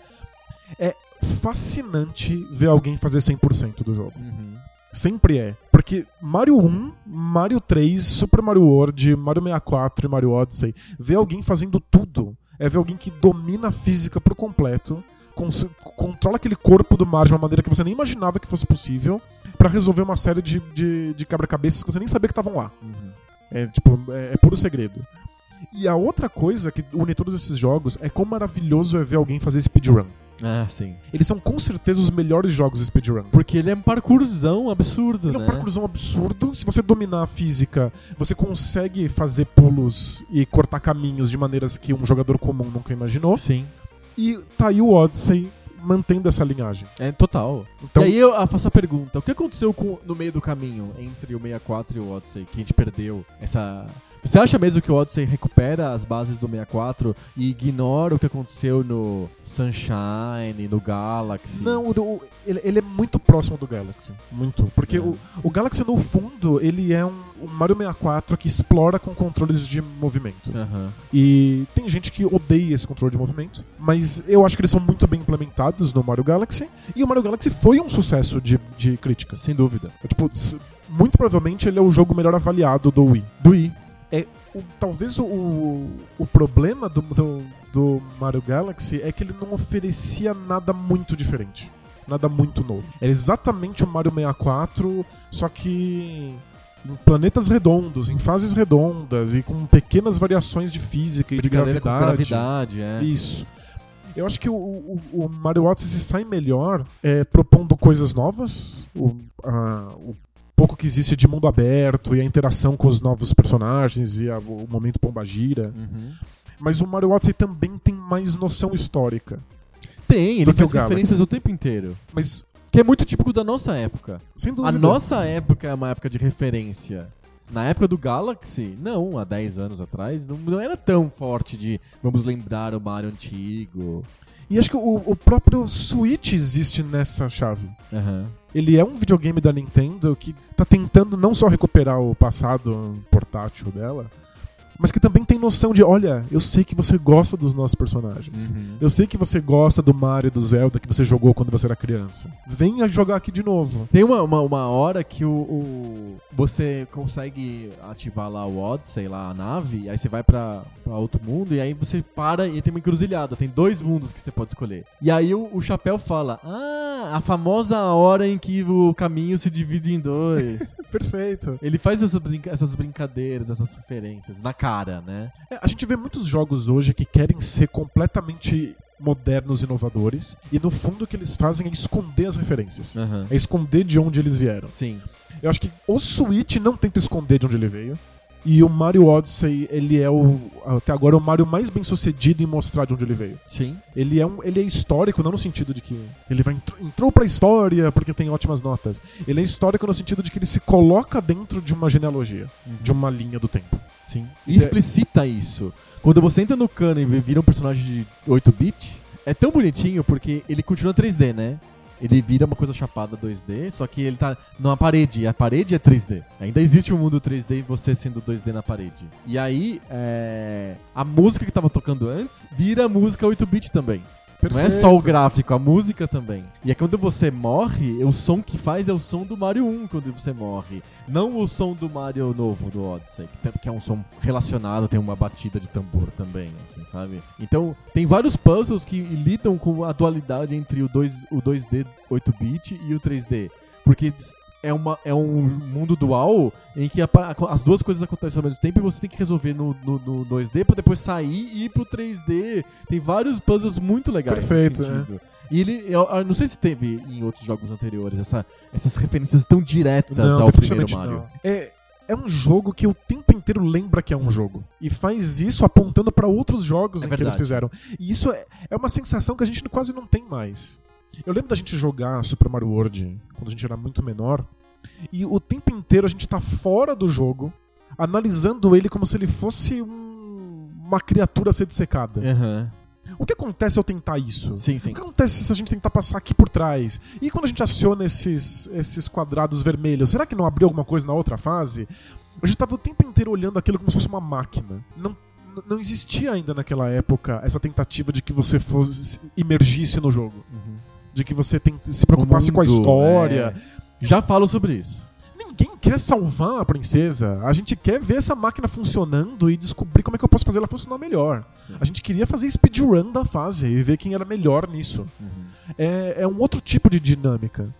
É fascinante ver alguém fazer 100% do jogo. Uhum. Sempre é. Porque Mario 1, Mario 3, Super Mario World, Mario 64 e Mario Odyssey, ver alguém fazendo tudo. É ver alguém que domina a física por completo, controla aquele corpo do Mario de uma maneira que você nem imaginava que fosse possível, para resolver uma série de, de, de quebra-cabeças que você nem sabia que estavam lá. Uhum. É tipo, é, é puro segredo. E a outra coisa que une todos esses jogos é quão maravilhoso é ver alguém fazer speedrun. Ah, sim. Eles são com certeza os melhores jogos de speedrun. Porque ele é um parkourzão absurdo, ele né? é um né? parkourzão absurdo. Se você dominar a física, você consegue fazer pulos e cortar caminhos de maneiras que um jogador comum nunca imaginou. Sim. E tá aí o Odyssey mantendo essa linhagem. É, total. Então, e aí eu faço a pergunta, o que aconteceu com, no meio do caminho entre o 64 e o Odyssey, que a gente perdeu essa você acha mesmo que o Odyssey recupera as bases do 64 e ignora o que aconteceu no Sunshine, no Galaxy? Não, o, ele, ele, é muito próximo do Galaxy. Muito. Porque é. o, o Galaxy, no fundo, ele é um, um, Mario 64 que explora com controles de movimento. Uhum. E tem gente que odeia esse controle de movimento, mas eu acho que eles são muito bem implementados no Mario Galaxy. E o Mario Galaxy foi um sucesso de, de crítica. Sem dúvida. É, tipo, muito provavelmente ele é o jogo melhor avaliado do Wii. Do Wii o, talvez o, o problema do, do, do, Mario Galaxy é que ele não oferecia nada muito diferente. Nada muito novo. Era exatamente o Mario 64, só que em planetas redondos, em fases redondas e com pequenas variações de física e de gravidade. Com gravidade, é. Isso. Eu acho que o, o, o Mario Odyssey se sai melhor é, propondo coisas novas. O, a, o pouco que existe de mundo aberto e a interação com os novos personagens e a, o momento pombagira. Uhum. Mas o Mario Odyssey também tem mais noção histórica. Tem, ele faz referências o tempo inteiro. Mas que é muito típico da nossa época. Sem dúvida. A nossa época é uma época de referência. Na época do Galaxy, não, há 10 anos atrás, não, não era tão forte de vamos lembrar o Mario antigo. E acho que o, o próprio Switch existe nessa chave. Uhum. Ele é um videogame da Nintendo que tá tentando não só recuperar o passado portátil dela, mas que também tem noção de, olha, eu sei que você gosta dos nossos personagens. Uhum. Eu sei que você gosta do Mario e do Zelda que você jogou quando você era criança. Venha jogar aqui de novo. Tem uma, uma, uma hora que o, o, você consegue ativar lá o Odyssey, lá a nave, aí você vai pra, pra outro mundo e aí você para e tem uma encruzilhada. Tem dois mundos que você pode escolher. E aí o, o chapéu fala, ah, a famosa hora em que o caminho se divide em dois. [LAUGHS] Perfeito. Ele faz essas, brinca essas brincadeiras, essas referências na cara, né? É, a gente vê muitos jogos hoje que querem ser completamente modernos e inovadores. E no fundo o que eles fazem é esconder as referências. Aham. É esconder de onde eles vieram. Sim. Eu acho que o Switch não tenta esconder de onde ele veio. E o Mario Odyssey, ele é o. Até agora, o Mario mais bem sucedido em mostrar de onde ele veio. Sim. Ele é, um, ele é histórico, não no sentido de que ele vai entrou, entrou pra história porque tem ótimas notas. Ele é histórico no sentido de que ele se coloca dentro de uma genealogia, de uma linha do tempo. Sim. E explicita isso. Quando você entra no cano e vira um personagem de 8-bit, é tão bonitinho porque ele continua 3D, né? Ele vira uma coisa chapada 2D, só que ele tá numa parede, a parede é 3D. Ainda existe um mundo 3D e você sendo 2D na parede. E aí, é... a música que tava tocando antes vira música 8-bit também. Não é só o gráfico, a música também. E é quando você morre, o som que faz é o som do Mario 1 quando você morre. Não o som do Mario novo, do Odyssey, que, é um som relacionado, tem uma batida de tambor também, assim, sabe? Então, tem vários puzzles que lidam com a dualidade entre o, 2, o 2D 8-bit e o 3D. Porque é, uma, é um mundo dual em que a as duas coisas acontecem ao mesmo tempo e você tem que resolver no, no, no 2D pra depois sair e ir pro 3D. Tem vários puzzles muito legais Perfeito, nesse sentido. E ele, eu, eu não sei se teve em outros jogos anteriores essa, essas referências tão diretas ao primeiro Mario. não. É, é um jogo que o tempo inteiro lembra que é um jogo. E faz isso apontando pra outros jogos É em que eles fizeram. E isso é, é uma sensação que a gente quase não tem mais. Eu lembro da gente jogar Super Mario World quando a gente era muito menor. E o tempo inteiro a gente tá fora do jogo, analisando ele como se ele fosse um- uma criatura a ser dissecada. Aham. O que acontece ao tentar isso? Sim, sim. O que acontece se a gente tentar passar aqui por trás? E quando a gente aciona esses, esses quadrados vermelhos, será que não abriu alguma coisa na outra fase? A gente tava o tempo inteiro olhando aquilo como se fosse uma máquina. Não, não existia ainda naquela época essa tentativa de que você fosse imergisse no jogo. De que você tente, se preocupasse com a mundo, história. é. Já falo sobre isso. Ninguém quer salvar a princesa. A gente quer ver essa máquina funcionando e descobrir como é que eu posso fazer ela funcionar melhor. A gente queria fazer speedrun da fase e ver quem era melhor nisso. É, é um outro tipo de dinâmica.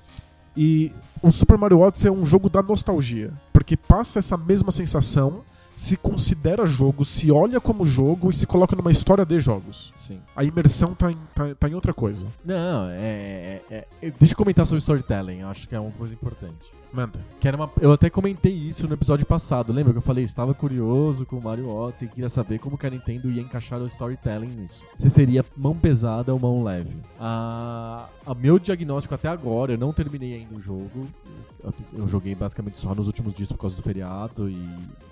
E o Super Mario Odyssey é um jogo da nostalgia. Porque passa essa mesma sensação, se considera jogo, se olha como jogo e se coloca numa história de jogos. Sim. A imersão tá em, tá, tá em outra coisa. Não, é, é- é- Deixa eu comentar sobre storytelling, eu acho que é uma coisa importante. Manda. Que era uma- eu até comentei isso no episódio passado, lembra que eu falei? Estava curioso com o Mario Odyssey e queria saber como que a Nintendo ia encaixar o storytelling nisso. Se seria mão pesada ou mão leve. A, a meu diagnóstico até agora, eu não terminei ainda o jogo. Eu, joguei basicamente só nos últimos dias por causa do feriado e,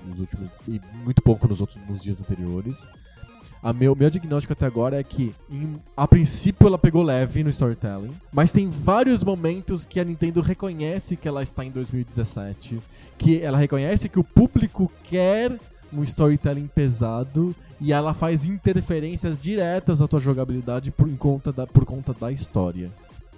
nos últimos, e muito pouco nos outros nos dias anteriores. A meu, meu diagnóstico até agora é que, em- a princípio, ela pegou leve no storytelling, mas tem vários momentos que a Nintendo reconhece que ela está em 2017, que ela reconhece que o público quer um storytelling pesado e ela faz interferências diretas à tua jogabilidade por, conta da, por conta da história.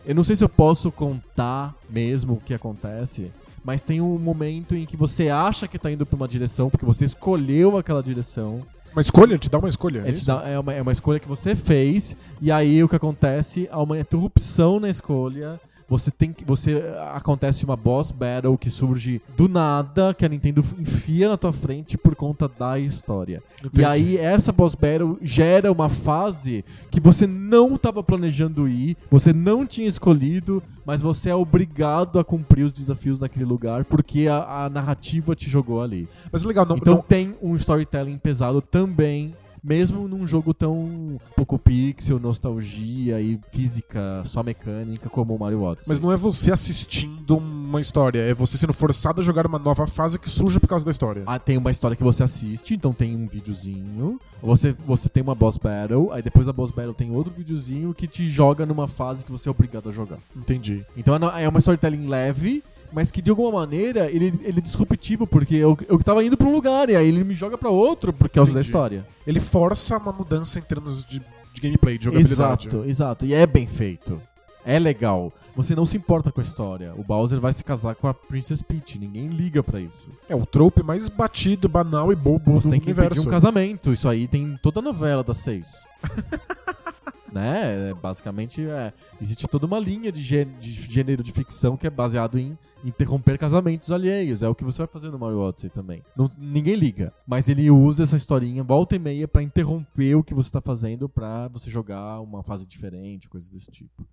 Eu não sei se eu posso contar mesmo o que acontece, mas tem um momento em que você acha que tá indo pra uma direção, porque você escolheu aquela direção, Uma escolha? Te dá uma escolha? é dá- é, uma, é uma escolha que você fez, e aí o que acontece? Há uma interrupção na escolha. Você tem que. Você. Acontece uma boss battle que surge do nada, que a Nintendo enfia na tua frente por conta da história. Entendi. E aí, essa boss battle gera uma fase que você não estava planejando ir, você não tinha escolhido, mas você é obrigado a cumprir os desafios naquele lugar, porque a, a narrativa te jogou ali. Mas legal, não, Então não- tem um storytelling pesado também, mesmo num jogo tão pouco pixel, nostalgia e física só mecânica como o Mario Odyssey. Mas não é você assistindo uma história, é você sendo forçado a jogar uma nova fase que surge por causa da história. Ah, tem uma história que você assiste, então tem um videozinho. Você, você tem uma boss battle, aí depois da boss battle tem outro videozinho que te joga numa fase que você é obrigado a jogar. Entendi. Então é é uma storytelling leve, mas que de alguma maneira ele, ele é disruptivo, porque eu, eu tava indo pra um lugar e aí ele me joga pra outro por causa da Entendi. história. Ele força uma mudança em termos de, de gameplay, de jogabilidade. Exato, exato. E é bem feito. É legal. Você não se importa com a história. O Bowser vai se casar com a Princess Peach. Ninguém liga pra isso. É o trope mais batido, banal e bobo Você do tem que universo. um casamento. Isso aí tem toda a novela das seis. [LAUGHS] né? É, basicamente, é, existe toda uma linha de, gê de gênero de ficção que é baseado em interromper casamentos alheios. É o que você vai fazer no Mario Odyssey também. Não, ninguém liga. Mas ele usa essa historinha volta e meia para interromper o que você tá fazendo para você jogar uma fase diferente, coisas desse tipo.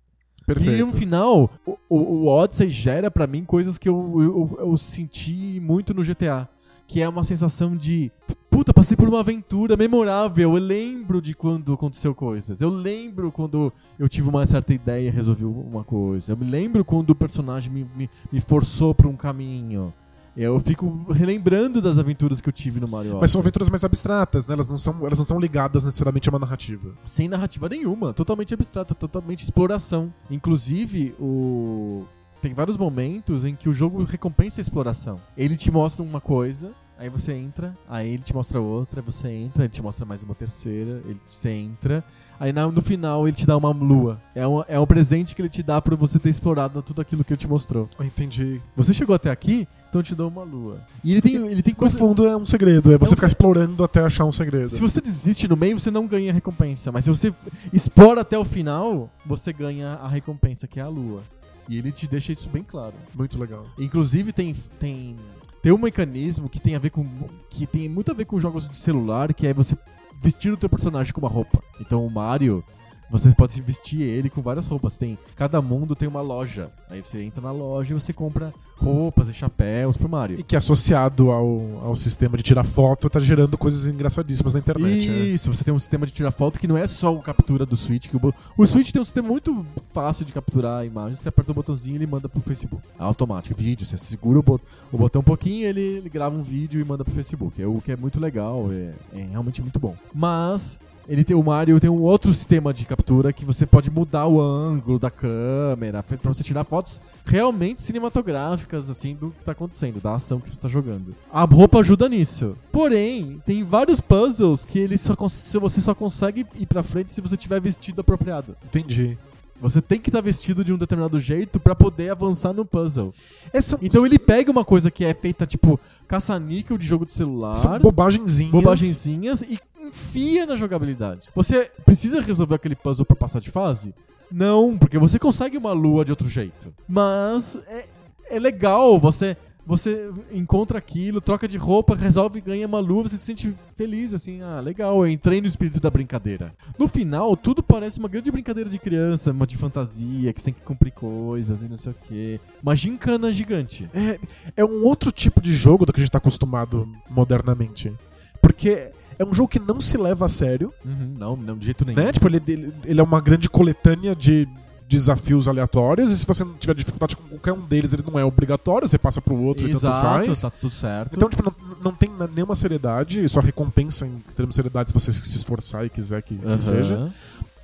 Perfeito. E no final, o, o, o Odyssey gera para mim coisas que eu, eu, eu senti muito no GTA. Que é uma sensação de puta, passei por uma aventura memorável. Eu lembro de quando aconteceu coisas. Eu lembro quando eu tive uma certa ideia e resolvi uma coisa. Eu me lembro quando o personagem me, me, me forçou para um caminho. Eu fico relembrando das aventuras que eu tive no Mario. Mas são aventuras mais abstratas, né? Elas não são, elas não são ligadas necessariamente a uma narrativa. Sem narrativa nenhuma, totalmente abstrata, totalmente exploração. Inclusive, o tem vários momentos em que o jogo recompensa a exploração. Ele te mostra uma coisa, Aí você entra, aí ele te mostra outra, você entra, ele te mostra mais uma terceira, ele, você entra. Aí no final ele te dá uma lua. É um, é um presente que ele te dá pra você ter explorado tudo aquilo que ele te mostrou. Eu entendi. Você chegou até aqui, então eu te dou uma lua. E ele tem, ele tem coisa... No fundo é um segredo, é você é um ficar explorando até achar um segredo. Se você desiste no meio, você não ganha recompensa. Mas se você explora até o final, você ganha a recompensa, que é a lua. E ele te deixa isso bem claro. Muito legal. Inclusive tem, tem tem um mecanismo que tem a ver com. que tem muito a ver com jogos de celular, que é você vestir o teu personagem com uma roupa. Então o Mario, você pode vestir ele com várias roupas. Tem cada mundo tem uma loja. Aí você entra na loja e você compra roupas e chapéus pro Mario. E que associado ao, ao sistema de tirar foto tá gerando coisas engraçadíssimas na internet. Né? Isso, né? você tem um sistema de tirar foto que não é só a captura do Switch. Que o, o Switch tem um sistema muito fácil de capturar imagens. Você aperta o botãozinho e ele manda pro Facebook. É automático, vídeo. Você segura o, bot, o botão um pouquinho ele, ele grava um vídeo e manda pro Facebook. É o que é muito legal, é, é realmente muito bom. Mas ele tem o Mario tem um outro sistema de captura que você pode mudar o ângulo da câmera para você tirar fotos realmente cinematográficas assim do que está acontecendo, da ação que você está jogando. A roupa ajuda nisso. Porém, tem vários puzzles que ele só você só consegue ir para frente se você tiver vestido apropriado. Entendi. Você tem que estar tá vestido de um determinado jeito para poder avançar no puzzle. Essa... Então ele pega uma coisa que é feita tipo caça-níquel de jogo de celular. São bobagenzinhas. Bobagenzinhas e enfia na jogabilidade. Você precisa resolver aquele puzzle para passar de fase? Não, porque você consegue uma lua de outro jeito. Mas é, é legal, você você encontra aquilo, troca de roupa, resolve ganha uma lua, você se sente feliz, assim, ah, legal, eu entrei no espírito da brincadeira. No final, tudo parece uma grande brincadeira de criança, uma de fantasia, que você tem que cumprir coisas e não sei o quê. Uma gincana gigante. É, é um outro tipo de jogo do que a gente tá acostumado modernamente. Porque é um jogo que não se leva a sério. Uhum, não, não, de jeito nenhum. Né? Tipo, ele, ele, ele é uma grande coletânea de desafios aleatórios e se você não tiver dificuldade com qualquer um deles, ele não é obrigatório, você passa pro outro Exato, e tanto faz. Tá tudo certo. Então, tipo, não, não tem nenhuma seriedade, só recompensa em termos de seriedade se você se esforçar e quiser que, que uhum. seja.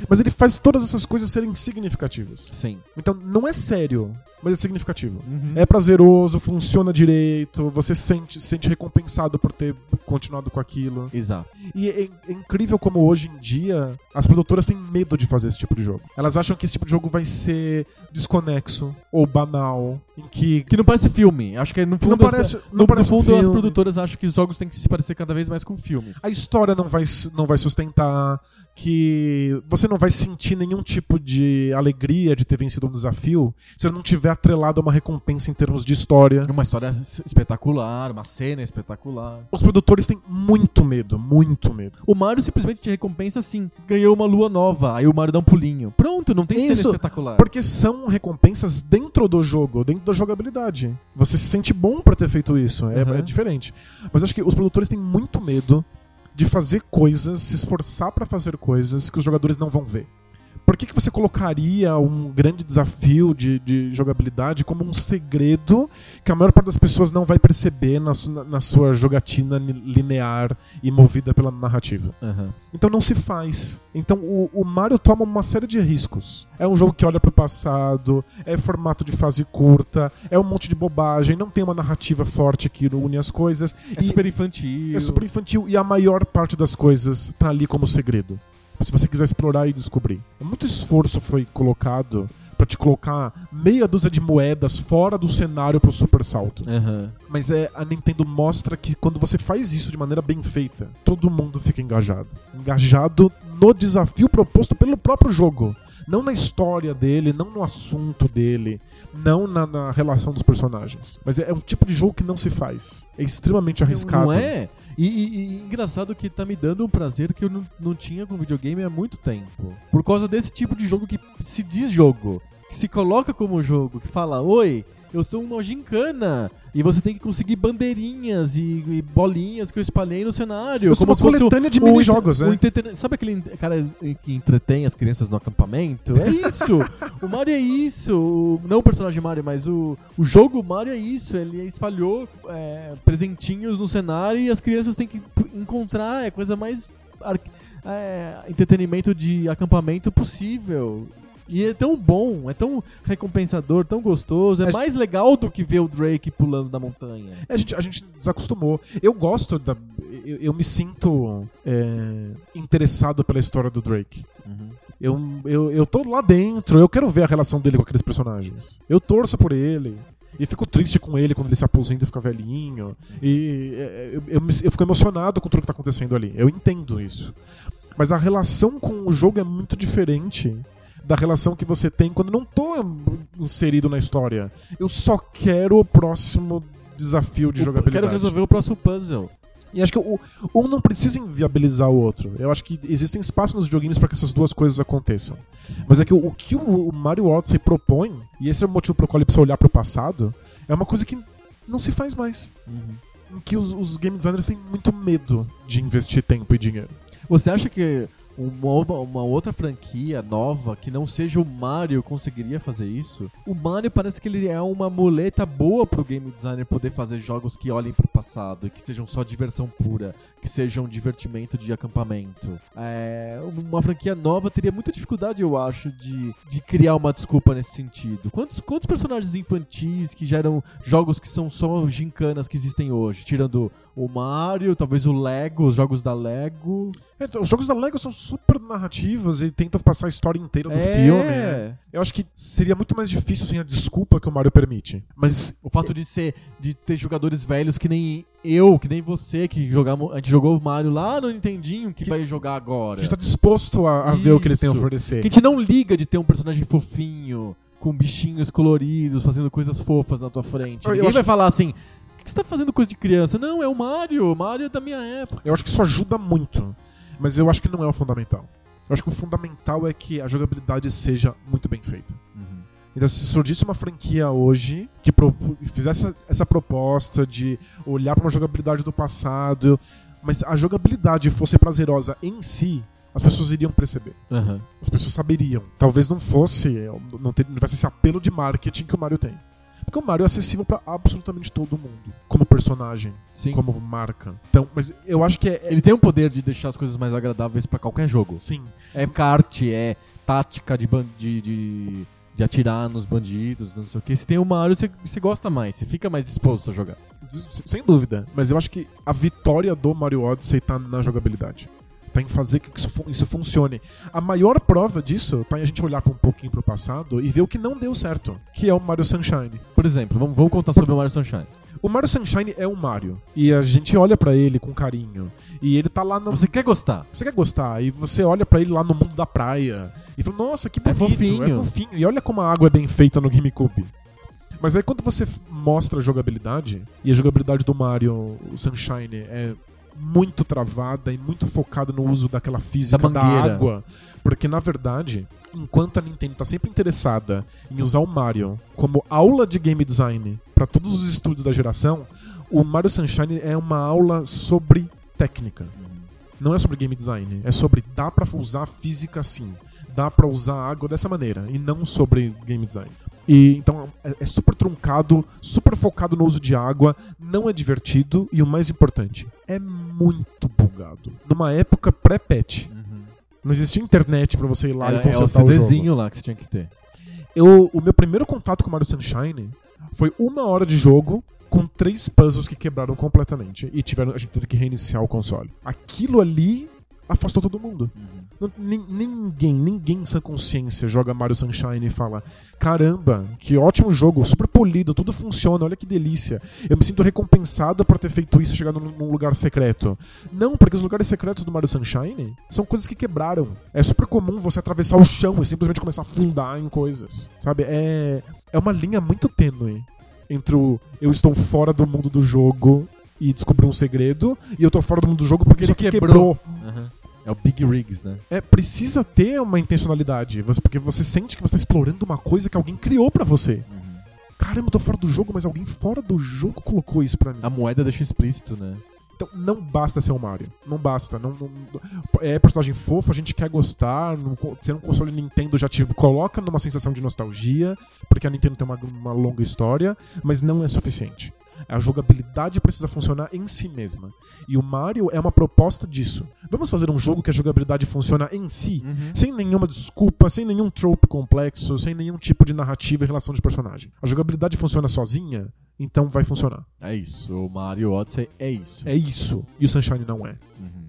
Mas ele faz todas essas coisas serem significativas. Sim. Então não é sério, mas é significativo. Uhum. É prazeroso, funciona direito, você se sente, se sente recompensado por ter continuado com aquilo. Exato. E é, é, incrível como hoje em dia as produtoras têm medo de fazer esse tipo de jogo. Elas acham que esse tipo de jogo vai ser desconexo ou banal, em que que não parece filme. Acho que no fundo, não parece, as, não no, parece no fundo um as produtoras acham que os jogos têm que se parecer cada vez mais com filmes. A história não vai não vai sustentar que você não vai sentir nenhum tipo de alegria de ter vencido um desafio se não tiver atrelado a uma recompensa em termos de história. Uma história espetacular, uma cena espetacular. Os produtores têm muito medo, muito medo. O Mario simplesmente te recompensa assim, ganhou uma lua nova, aí o Mario dá um pulinho. Pronto, não tem Isso, cena espetacular. Porque são recompensas dentro do jogo, dentro da jogabilidade. Você se sente bom por ter feito isso, é, uhum. é diferente. Mas acho que os produtores têm muito medo de fazer coisas, se esforçar para fazer coisas que os jogadores não vão ver. Por que, que você colocaria um grande desafio de, de jogabilidade como um segredo que a maior parte das pessoas não vai perceber na, na sua jogatina linear e movida pela narrativa? Uhum. Então não se faz. Então o, o, Mario toma uma série de riscos. É um jogo que olha para o passado, é formato de fase curta, é um monte de bobagem, não tem uma narrativa forte que une as coisas. É super infantil. É super infantil e a maior parte das coisas tá ali como segredo se você quiser explorar e descobrir. Muito esforço foi colocado para te colocar meia dúzia de moedas fora do cenário pro super salto. Uhum. Mas é, a Nintendo mostra que quando você faz isso de maneira bem feita, todo mundo fica engajado. Engajado no desafio proposto pelo próprio jogo. Não na história dele, não no assunto dele, não na, na relação dos personagens. Mas é, é, um tipo de jogo que não se faz. É extremamente arriscado. Não é? E, e, e engraçado que tá me dando um prazer que eu não, não tinha com videogame há muito tempo. Por causa desse tipo de jogo que se diz jogo, que se coloca como jogo, que fala, oi, eu sou uma gincana. E você tem que conseguir bandeirinhas e, e bolinhas que eu espalhei no cenário. Eu como sou uma coletânea de mini-jogos, né? Sabe aquele cara que entretém as crianças no acampamento? É isso! o Mario é isso! Não o personagem Mario, mas o, o jogo Mario é isso. Ele espalhou é, presentinhos no cenário e as crianças têm que encontrar. É a coisa mais é, entretenimento de acampamento possível. E é tão bom, é tão recompensador, tão gostoso. É mais legal do que ver o Drake pulando da montanha. É, a, gente, a gente desacostumou. Eu gosto da. Eu, eu me sinto é, interessado pela história do Drake. Uhum. Eu, eu, eu tô lá dentro, eu quero ver a relação dele com aqueles personagens. Eu torço por ele. E fico triste com ele quando ele se aposenta e fica velhinho. E é, eu, eu, eu fico emocionado com tudo que tá acontecendo ali. Eu entendo isso. Mas a relação com o jogo é muito diferente da relação que você tem quando não tô inserido na história. Eu só quero o próximo desafio de o, jogabilidade. Eu quero resolver o próximo puzzle. E acho que o, um não precisa inviabilizar o outro. Eu acho que existem espaços nos videogames para que essas duas coisas aconteçam. Mas é que o, o que o, Mario Odyssey propõe, e esse é o motivo pelo qual ele precisa olhar para o passado, é uma coisa que não se faz mais. Uhum. Em que os, os game designers têm muito medo de investir tempo e dinheiro. Você acha que uma, uma, outra franquia nova que não seja o Mario conseguiria fazer isso. O Mario parece que ele é uma muleta boa pro game designer poder fazer jogos que olhem pro passado que sejam só diversão pura, que sejam divertimento de acampamento. É, uma franquia nova teria muita dificuldade, eu acho, de, de criar uma desculpa nesse sentido. Quantos, quantos personagens infantis que geram jogos que são só gincanas que existem hoje? Tirando o Mario, talvez o Lego, os jogos da Lego. É, os jogos da Lego são super narrativos e tentam passar a história inteira do é. filme. Né? Eu acho que seria muito mais difícil sem a desculpa que o Mario permite. Mas o fato de ser de ter jogadores velhos que nem eu, que nem você, que jogamos, a gente jogou o Mario lá no Nintendinho, que, que vai jogar agora. Que está disposto a, a ver o que ele tem a oferecer. Que a gente não liga de ter um personagem fofinho, com bichinhos coloridos, fazendo coisas fofas na tua frente. Eu Ninguém vai que... falar assim, que você tá fazendo coisa de criança? Não, é o Mario, o Mario é da minha época. Eu acho que isso ajuda muito. Mas eu acho que não é o fundamental. Eu acho que o fundamental é que a jogabilidade seja muito bem feita. Uhum. Então, se surgisse uma franquia hoje que fizesse essa proposta de olhar para uma jogabilidade do passado, mas a jogabilidade fosse prazerosa em si, as pessoas iriam perceber. Uhum. As pessoas saberiam. Talvez não fosse, não, tivesse esse apelo de marketing que o Mario tem. Porque o Mario é acessível para absolutamente todo mundo. Como personagem, Sim. como marca. Então, mas eu acho que é, é... Ele tem o poder de deixar as coisas mais agradáveis para qualquer jogo. Sim. É kart, é tática de, de, de, de, atirar nos bandidos, não sei o que. Se tem o Mario, você, você gosta mais, você fica mais disposto a jogar. Sem dúvida. Mas eu acho que a vitória do Mario Odyssey tá na jogabilidade tá em fazer que isso, isso funcione. A maior prova disso tá em a gente olhar um pouquinho pro passado e ver o que não deu certo, que é o Mario Sunshine. Por exemplo, vamos, vamos contar sobre o Mario Sunshine. O Mario Sunshine é um Mario. E a gente olha para ele com carinho. E ele tá lá no. Você quer gostar? Você quer gostar. E você olha para ele lá no mundo da praia. E fala, nossa, que é bonito. É fofinho. É fofinho. E olha como a água é bem feita no GameCube. Mas aí quando você mostra a jogabilidade, e a jogabilidade do Mario, o Sunshine, é muito travada e muito focada no uso daquela física da, da água. Porque, na verdade, enquanto a Nintendo está sempre interessada em usar o Mario como aula de game design para todos os estúdios da geração, o Mario Sunshine é uma aula sobre técnica. Não é sobre game design, é sobre dá para usar física assim, dá para usar água dessa maneira e não sobre game design. E então é, é, super truncado, super focado no uso de água, não é divertido e o mais importante, é muito bugado. Numa época pré-patch. Uhum. Não existia internet para você ir lá é, e consertar é o, o jogo. lá que você tinha que ter. Eu, o meu primeiro contato com Mario Sunshine foi uma hora de jogo com três puzzles que quebraram completamente e tiveram a gente teve que reiniciar o console. Aquilo ali afastou todo mundo. Não- nin- Ninguém, ninguém sem consciência joga Mario Sunshine e fala: caramba, que ótimo jogo, super polido, tudo funciona, olha que delícia. Eu me sinto recompensado por ter feito isso e chegado num- lugar secreto. Não, porque os lugares secretos do Mario Sunshine são coisas que quebraram. É super comum você atravessar o chão e simplesmente começar a afundar em coisas. Sabe? É, é uma linha muito tênue entre o eu estou fora do mundo do jogo e descobri um segredo, e eu tô fora do mundo do jogo porque isso aqui quebrou. Aham. É o Big Rigs, né? É, precisa ter uma intencionalidade, porque você sente que você tá explorando uma coisa que alguém criou pra você. Caramba, eu tô fora do jogo, mas alguém fora do jogo colocou isso pra mim. A moeda deixa explícito, né? Então não basta ser o Mario. Não basta. Não, não- é personagem fofo, a gente quer gostar. Ser um console Nintendo já te coloca numa sensação de nostalgia, porque a Nintendo tem uma, uma longa história, mas não é suficiente. A jogabilidade precisa funcionar em si mesma. E o Mario é uma proposta disso. Vamos fazer um jogo que a jogabilidade funciona em si, sem nenhuma desculpa, sem nenhum trope complexo, sem nenhum tipo de narrativa em relação de personagem. A jogabilidade funciona sozinha, então vai funcionar. É isso. O Mario Odyssey é isso. É isso. E o Sunshine não é. Uhum.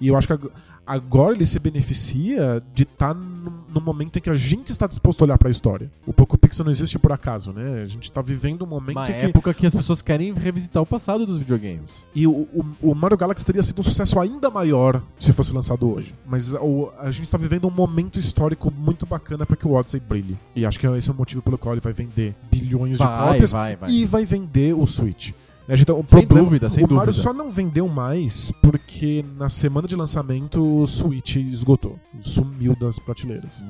E eu acho que ag- agora ele se beneficia de estar no, no momento em que a gente está disposto a olhar pra história. O Poco Pixel não existe por acaso, né? A gente tá vivendo um momento Uma em que. época que as pessoas querem revisitar o passado dos videogames. E o, o, o Mario Galaxy teria sido um sucesso ainda maior se fosse lançado hoje. Mas o- a gente está vivendo um momento histórico muito bacana para que o Odyssey brilhe. E acho que esse é o motivo pelo qual ele vai vender bilhões de Vai, cópias vai, vai. e vai vender o Switch. Né, gente, o Sem problema- dúvida, sem o Mario dúvida. só não vendeu mais porque na semana de lançamento o Switch esgotou. Sumiu das prateleiras. Uhum.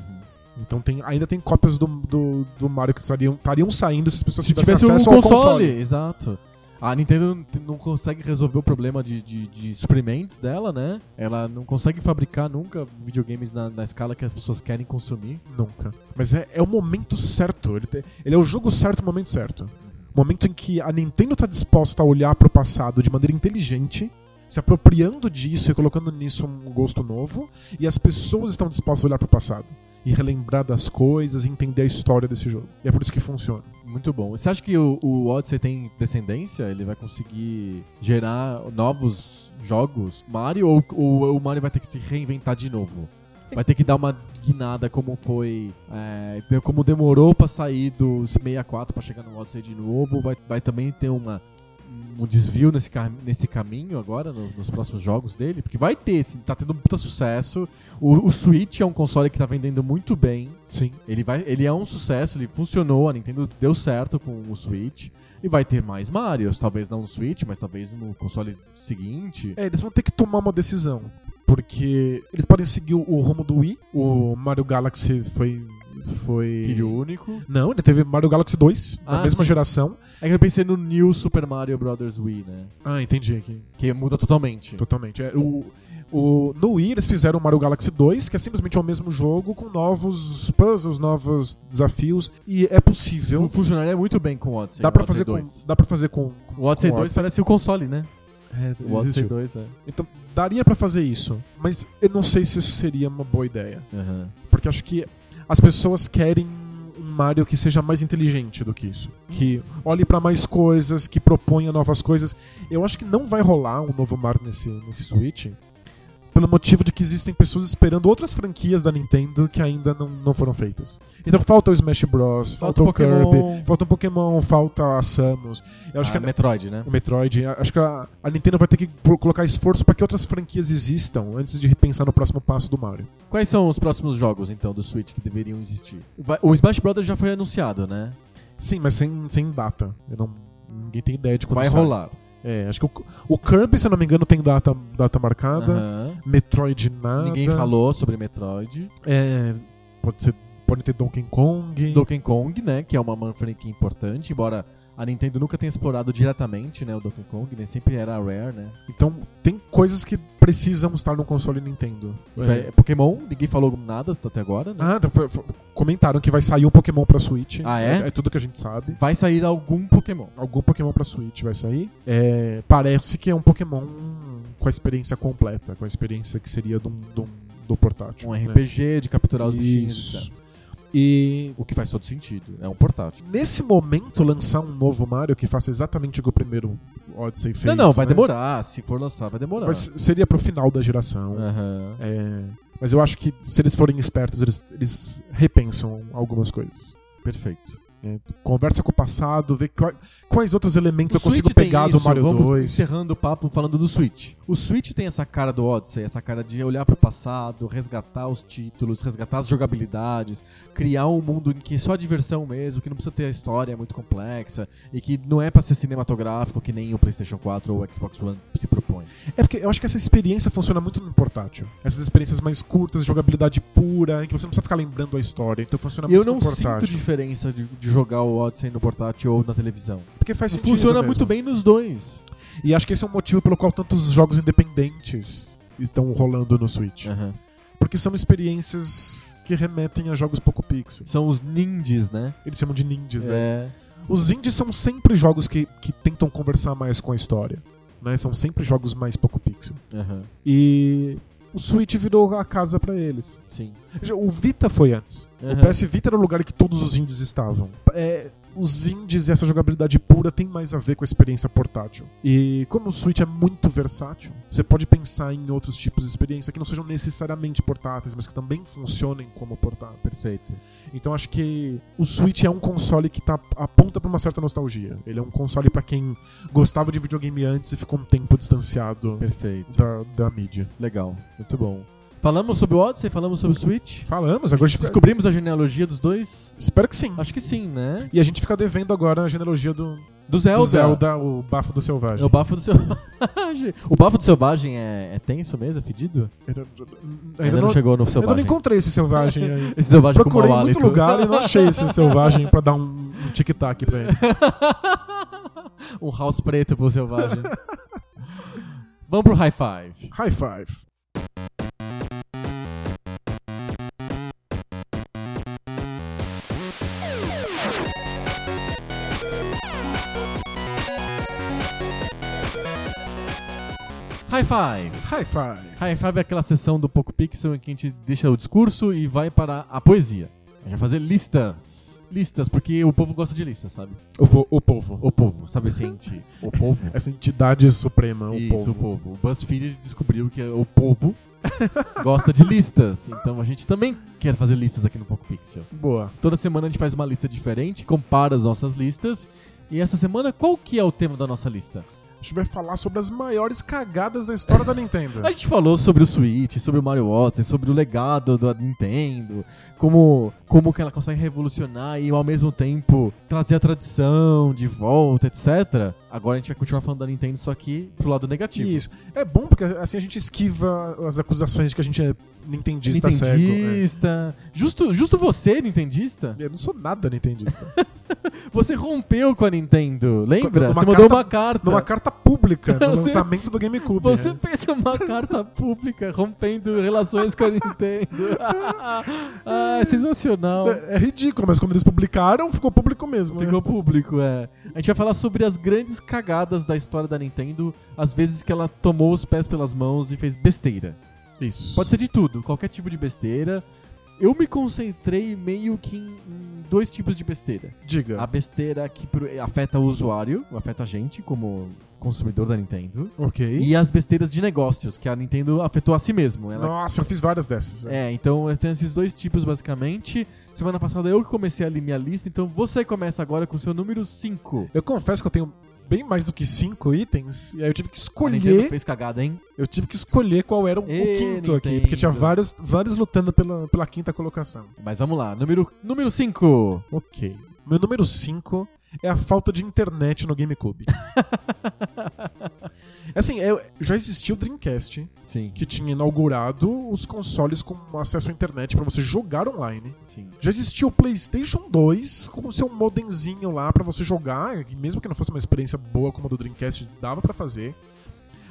Então tem, ainda tem cópias do, do, do Mario que estariam, saindo se as pessoas Se tivessem tivesse um acesso console, ao console. exato. A Nintendo não- consegue resolver o problema de, de, de suprimentos dela, né? Ela não consegue fabricar nunca videogames na, na escala que as pessoas querem consumir. Nunca. Mas é, é o momento certo. Ele, ele é o jogo certo no momento certo. Momento em que a Nintendo está disposta a olhar pro passado de maneira inteligente, se apropriando disso e colocando nisso um gosto novo, e as pessoas estão dispostas a olhar pro passado e relembrar das coisas e entender a história desse jogo. E é por isso que funciona. Muito bom. Você acha que o, o Odyssey tem descendência? Ele vai conseguir gerar novos jogos Mario ou, ou o Mario vai ter que se reinventar de novo? Vai ter que dar uma guinada como foi. é, como demorou pra sair do 64 pra chegar no Odyssey de novo. Vai, vai também ter uma, um desvio nesse, nesse caminho agora, no- nos próximos jogos dele? Porque vai ter, se tá tendo um puta sucesso. O, o Switch é um console que tá vendendo muito bem. Sim. Ele, vai, ele é um sucesso, ele funcionou, a Nintendo deu certo com o Switch. E vai ter mais Marios, talvez não no Switch, mas talvez no console seguinte. É, eles vão ter que tomar uma decisão. Porque eles podem seguir o, rumo do Wii. O Mario Galaxy foi. foi... Filho único. Não, ele teve Mario Galaxy 2, na Ah, mesma sim. geração. É que eu pensei no New Super Mario Bros. Wii, né? Ah, entendi aqui. Que muda totalmente. Totalmente. É, o, o, no Wii eles fizeram o Mario Galaxy 2, que é simplesmente o mesmo jogo com novos puzzles, novos desafios. E é possível. Funcionaria muito bem com o Odyssey. Dá pra, Odyssey fazer com, 2. dá pra fazer com. O Odyssey com 2 parece o console, né? É, O Odyssey existiu. 2, é. Então, daria pra fazer isso. Mas eu não sei se isso seria uma boa ideia. Aham. Porque acho que as pessoas querem um Mario que seja mais inteligente do que isso. Que olhe pra mais coisas, que proponha novas coisas. Eu acho que não vai rolar um novo Mario nesse, nesse Switch. Pelo motivo de que existem pessoas esperando outras franquias da Nintendo que ainda não, não foram feitas. Então falta o Smash Bros, falta, Falta o o Pokémon. Kirby, falta um Pokémon, falta a Samus. Eu acho Ah, que a, Metroid, né? o Metroid. Acho que a, a Nintendo vai ter que colocar esforço para que outras franquias existam antes de repensar no próximo passo do Mario. Quais são os próximos jogos, então, do Switch que deveriam existir? O Smash Bros. já foi anunciado, né? Sim, mas sem, sem data. Eu não, ninguém tem ideia de quando Vai sai. rolar. É, acho que o, o Kirby, se eu não me engano, tem data, data marcada. Aham. Metroid nada. Ninguém falou sobre Metroid. É, pode ser, pode ter Donkey Kong. Donkey Kong, né? Que é uma uma franquia importante, embora a Nintendo nunca tenha explorado diretamente, né? O Donkey Kong, nem sempre era a Rare, né? Então tem coisas que precisam estar no console Nintendo. É. É, Pokémon, ninguém falou nada até agora, né? Ah, comentaram que vai sair um Pokémon pra Switch. Ah, é? É tudo que a gente sabe. Vai sair algum Pokémon. Algum Pokémon pra Switch vai sair. É, parece que é um Pokémon com a experiência completa, com a experiência que seria do, do, do portátil. Um né? RPG de capturar os bichinhos, Isso. etc. E O que faz todo sentido. É um portátil. nesse momento lançar um novo Mario que faça exatamente o que o primeiro Odyssey fez. Não, não, vai né? demorar. Se for lançar, vai demorar. Mas seria pro final da geração. Aham. É, mas eu acho que se eles forem espertos, eles, eles repensam algumas coisas. Perfeito. É, conversa com o passado, vê qual- quais outros elementos O eu consigo Switch pegar do Mario vamos 2. encerrando o papo falando do Switch. O Switch tem essa cara do Odyssey, essa cara de olhar pro passado, resgatar os títulos, resgatar as jogabilidades, criar um mundo em que é só diversão mesmo, que não precisa ter a história muito complexa e que não é pra ser cinematográfico que nem o PlayStation 4 ou o Xbox One se propõe. É porque eu acho que essa experiência funciona muito no portátil. Essas experiências mais curtas, jogabilidade pura, em que você não precisa ficar lembrando a história. Então funciona eu muito não no portátil. sinto diferença de, de jogar o Odyssey no portátil ou na televisão. Porque faz sentido. Funciona mesmo. muito bem nos dois. E acho que esse é um motivo pelo qual tantos jogos independentes estão rolando no Switch. Aham. Porque são experiências que remetem a jogos pouco pixel. São os ninjas, né? Eles chamam de ninjas. né? É. Os indies são sempre jogos que, que tentam conversar mais com a história. Né? São sempre jogos mais pouco pixel. Aham. E o Switch virou a casa pra eles. Sim. O Vita foi antes. Aham. O PS Vita era o lugar que todos os indies estavam. É, os indies e essa jogabilidade pura tem mais a ver com a experiência portátil. E como o Switch é muito versátil, você pode pensar em outros tipos de experiência que não sejam necessariamente portáteis, mas que também funcionem como portáteis. Perfeito. Então acho que o Switch é um console que tá, aponta pra uma certa nostalgia. Ele é um console pra quem gostava de videogame antes e ficou um tempo distanciado Perfeito. da, da mídia. Legal. Muito bom. Falamos sobre o Odyssey, falamos sobre o Switch. Falamos, agora a gente. Descobrimos a genealogia dos dois? Espero que sim. Acho que sim, né? E a gente fica devendo agora a genealogia do, Do Zelda. do Zelda, o bafo do É selvagem. o bafo do selvagem. [LAUGHS] o bafo do selvagem é, é tenso mesmo? É fedido? Ainda, Ainda, não, chegou no selvagem. não encontrei esse selvagem [LAUGHS] aí. Esse selvagem Procurei com muito lugar e não achei esse [LAUGHS] selvagem pra dar um, um tic-tac pra ele. um house preto pro selvagem. Vamos pro high five. High five. High five. High five. High five é aquela sessão do Poco Pixel em que a gente deixa o discurso e vai para a poesia. A gente vai fazer listas. Listas, porque o povo gosta de listas, sabe? O, o povo. O povo, sabe esse ente? O povo. [LAUGHS] Essa entidade suprema, o Isso, povo. o povo. O BuzzFeed descobriu que o povo [LAUGHS] gosta de listas. Então a gente também quer fazer listas aqui no Poco Pixel. Boa. Toda semana a gente faz uma lista diferente, compara as nossas listas. E essa semana, qual que é o tema da nossa lista? A gente vai falar sobre as maiores cagadas da história da Nintendo. A gente falou sobre o Switch, sobre o Mario Odyssey, sobre o legado da Nintendo, como, como que ela consegue revolucionar e ao mesmo tempo trazer a tradição de volta, etc. Agora a gente vai continuar falando da Nintendo, só que pro lado negativo. Isso. É bom porque assim a gente esquiva as acusações de que a gente é nintendista, cego. né? Nintendista. Justo, justo você, Nintendista? Eu não sou nada nintendista. [LAUGHS] Você rompeu com a Nintendo, lembra? Numa Você mandou carta- uma carta. Numa carta pública, no [LAUGHS] Você- lançamento do GameCube. Você né? fez uma carta pública rompendo relações com a Nintendo. [LAUGHS] ah, é. É, é ridículo, mas quando eles publicaram, ficou público mesmo. né? Ficou público, é. A gente vai falar sobre as grandes cagadas da história da Nintendo, as vezes que ela tomou os pés pelas mãos e fez besteira. Isso. Pode ser de tudo, qualquer tipo de besteira. Eu me concentrei meio que em, em dois tipos de besteira. Diga. A besteira que afeta o usuário, afeta a gente como consumidor da Nintendo. Ok. E as besteiras de negócios, que a Nintendo afetou a si mesmo. Ela Nossa, eu fiz várias dessas. é, então tem esses dois tipos basicamente. Semana passada eu que comecei a ler minha lista, então você começa agora com o seu número 5. Eu confesso que eu tenho bem mais do que cinco itens, e aí eu tive que A Nintendo escolher. fez cagada, hein? Eu tive que escolher qual era o, o Ê, quinto aqui, Nintendo. porque tinha vários, vários lutando pela, pela quinta colocação. Mas vamos lá, número 5. Número cinco. Ok. Meu número 5 é a falta de internet no GameCube. [LAUGHS] [LAUGHS] assim, é- já existiu o Dreamcast, Sim, que tinha inaugurado os consoles com acesso à internet pra você jogar online. sim. Já existia o PlayStation 2 com o seu modemzinho lá pra você jogar, mesmo que não fosse uma experiência boa como a do Dreamcast, dava pra fazer.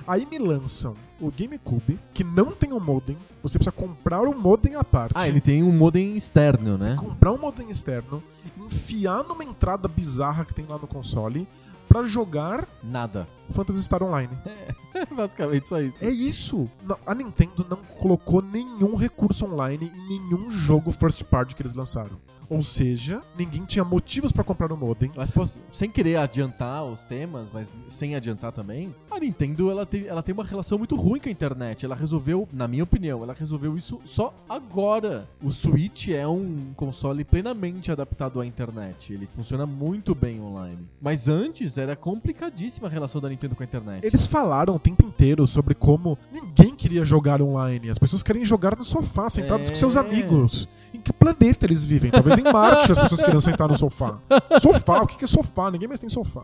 Aí me lançam o GameCube, que não tem um modem, você precisa comprar o modem à parte. Ah, ele tem um modem externo, né? comprar um modem externo, enfiar numa entrada bizarra que tem lá no console pra jogar Nada. Phantasy Star Online. É [LAUGHS] basicamente só isso. É isso. Não, a Nintendo não colocou nenhum recurso online em nenhum jogo first party que eles lançaram. Ou seja, ninguém tinha motivos para comprar o modem. Mas posso, sem querer adiantar os temas, mas sem adiantar também, a Nintendo ela tem, ela tem uma relação muito ruim com a internet. Ela resolveu, na minha opinião, ela resolveu isso só agora. O Switch é um console plenamente adaptado à internet. Ele funciona muito bem online. Mas antes era complicadíssima a relação da Nintendo com a internet. Eles falaram o tempo inteiro sobre como ninguém queria jogar online. As pessoas querem jogar no sofá, sentados É. com seus amigos. Em que planeta eles vivem? Talvez em Marte as pessoas queriam sentar no sofá. Sofá? O que é sofá? Ninguém mais tem sofá.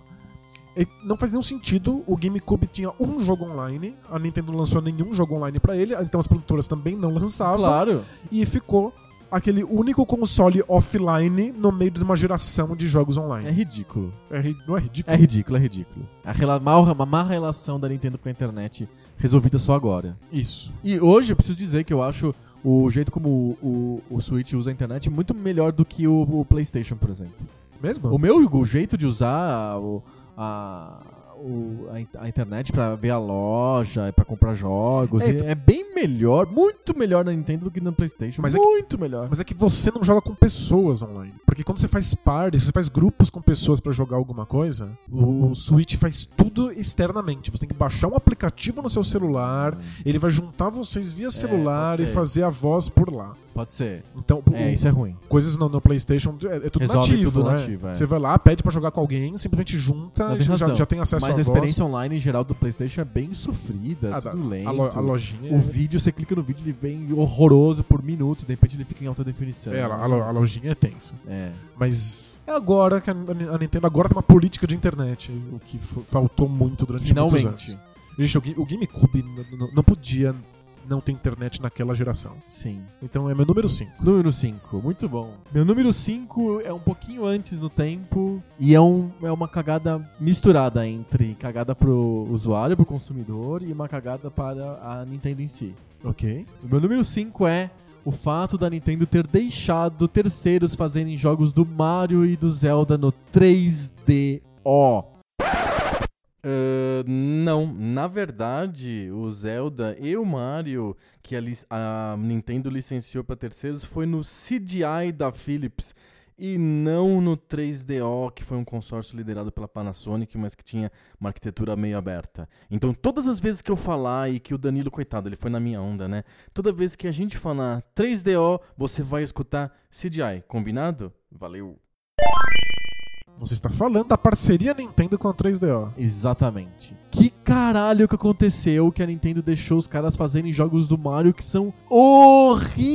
E não faz nenhum sentido. O GameCube tinha um jogo online. A Nintendo não lançou nenhum jogo online pra ele. Então as produtoras também não lançavam. Claro. E ficou aquele único console offline no meio de uma geração de jogos É online. ridículo. É, ri- não é ridículo? É ridículo, é ridículo. A rela mal, uma má relação da Nintendo com a internet resolvida só agora. Isso. E hoje eu preciso dizer que eu acho o jeito como o, o, o Switch usa a internet muito melhor do que o, o PlayStation, por exemplo. Mesmo? O meu o jeito de usar o- a, o- a, a internet pra ver a loja, pra comprar jogos, É, é, bem melhor, muito melhor na Nintendo do que no PlayStation. Mas é que- muito melhor. Mas é que você não joga com pessoas online. Porque quando você faz parties, você faz grupos com pessoas pra jogar alguma coisa, o, o Switch faz tudo externamente. Você tem que baixar um aplicativo no seu celular, ele vai juntar vocês via celular pode e fazer a voz por lá. Pode ser. Então, É, isso é ruim. coisas no, no PlayStation é, é tudo Resolve nativo. tudo né? nativo, é. Você vai lá, pede pra jogar com alguém, simplesmente junta Não, e tem já, já tem acesso Mas a voz. experiência online em geral do PlayStation é bem sofrida, Ah, tudo da- lento. a, lo- a lojinha. O vídeo, você clica no vídeo, ele vem horroroso por minutos, de repente ele fica em alta definição. É, a, lo- a lojinha é tensa. É. Mas é agora que a, a Nintendo agora tem uma política de internet, o que faltou muito durante muitos Finalmente. anos. Gente, o, o GameCube n- n- não podia não ter internet naquela geração. Sim. Então é meu número 5. Número 5, muito bom. Meu número 5 é um pouquinho antes no tempo e é, um, é uma cagada misturada entre cagada pro usuário, pro consumidor e uma cagada para a Nintendo em si. Ok. O meu número 5 é o fato da Nintendo ter deixado terceiros fazerem jogos do Mario e do Zelda no 3DO. Ah, não, na verdade, o Zelda e o Mario que a, a Nintendo licenciou para terceiros foi no CDI da Philips e não no 3DO, que foi um consórcio liderado pela Panasonic, mas que tinha uma arquitetura meio aberta. Então, todas as vezes que eu falar e que o Danilo, coitado, ele foi na minha onda, né? Toda vez que a gente falar 3DO, você vai escutar CDI, combinado? Valeu! Você está falando da parceria Nintendo com a 3DO. Exatamente. Que caralho que aconteceu que a Nintendo deixou os caras fazerem jogos do Mario que são horríveis?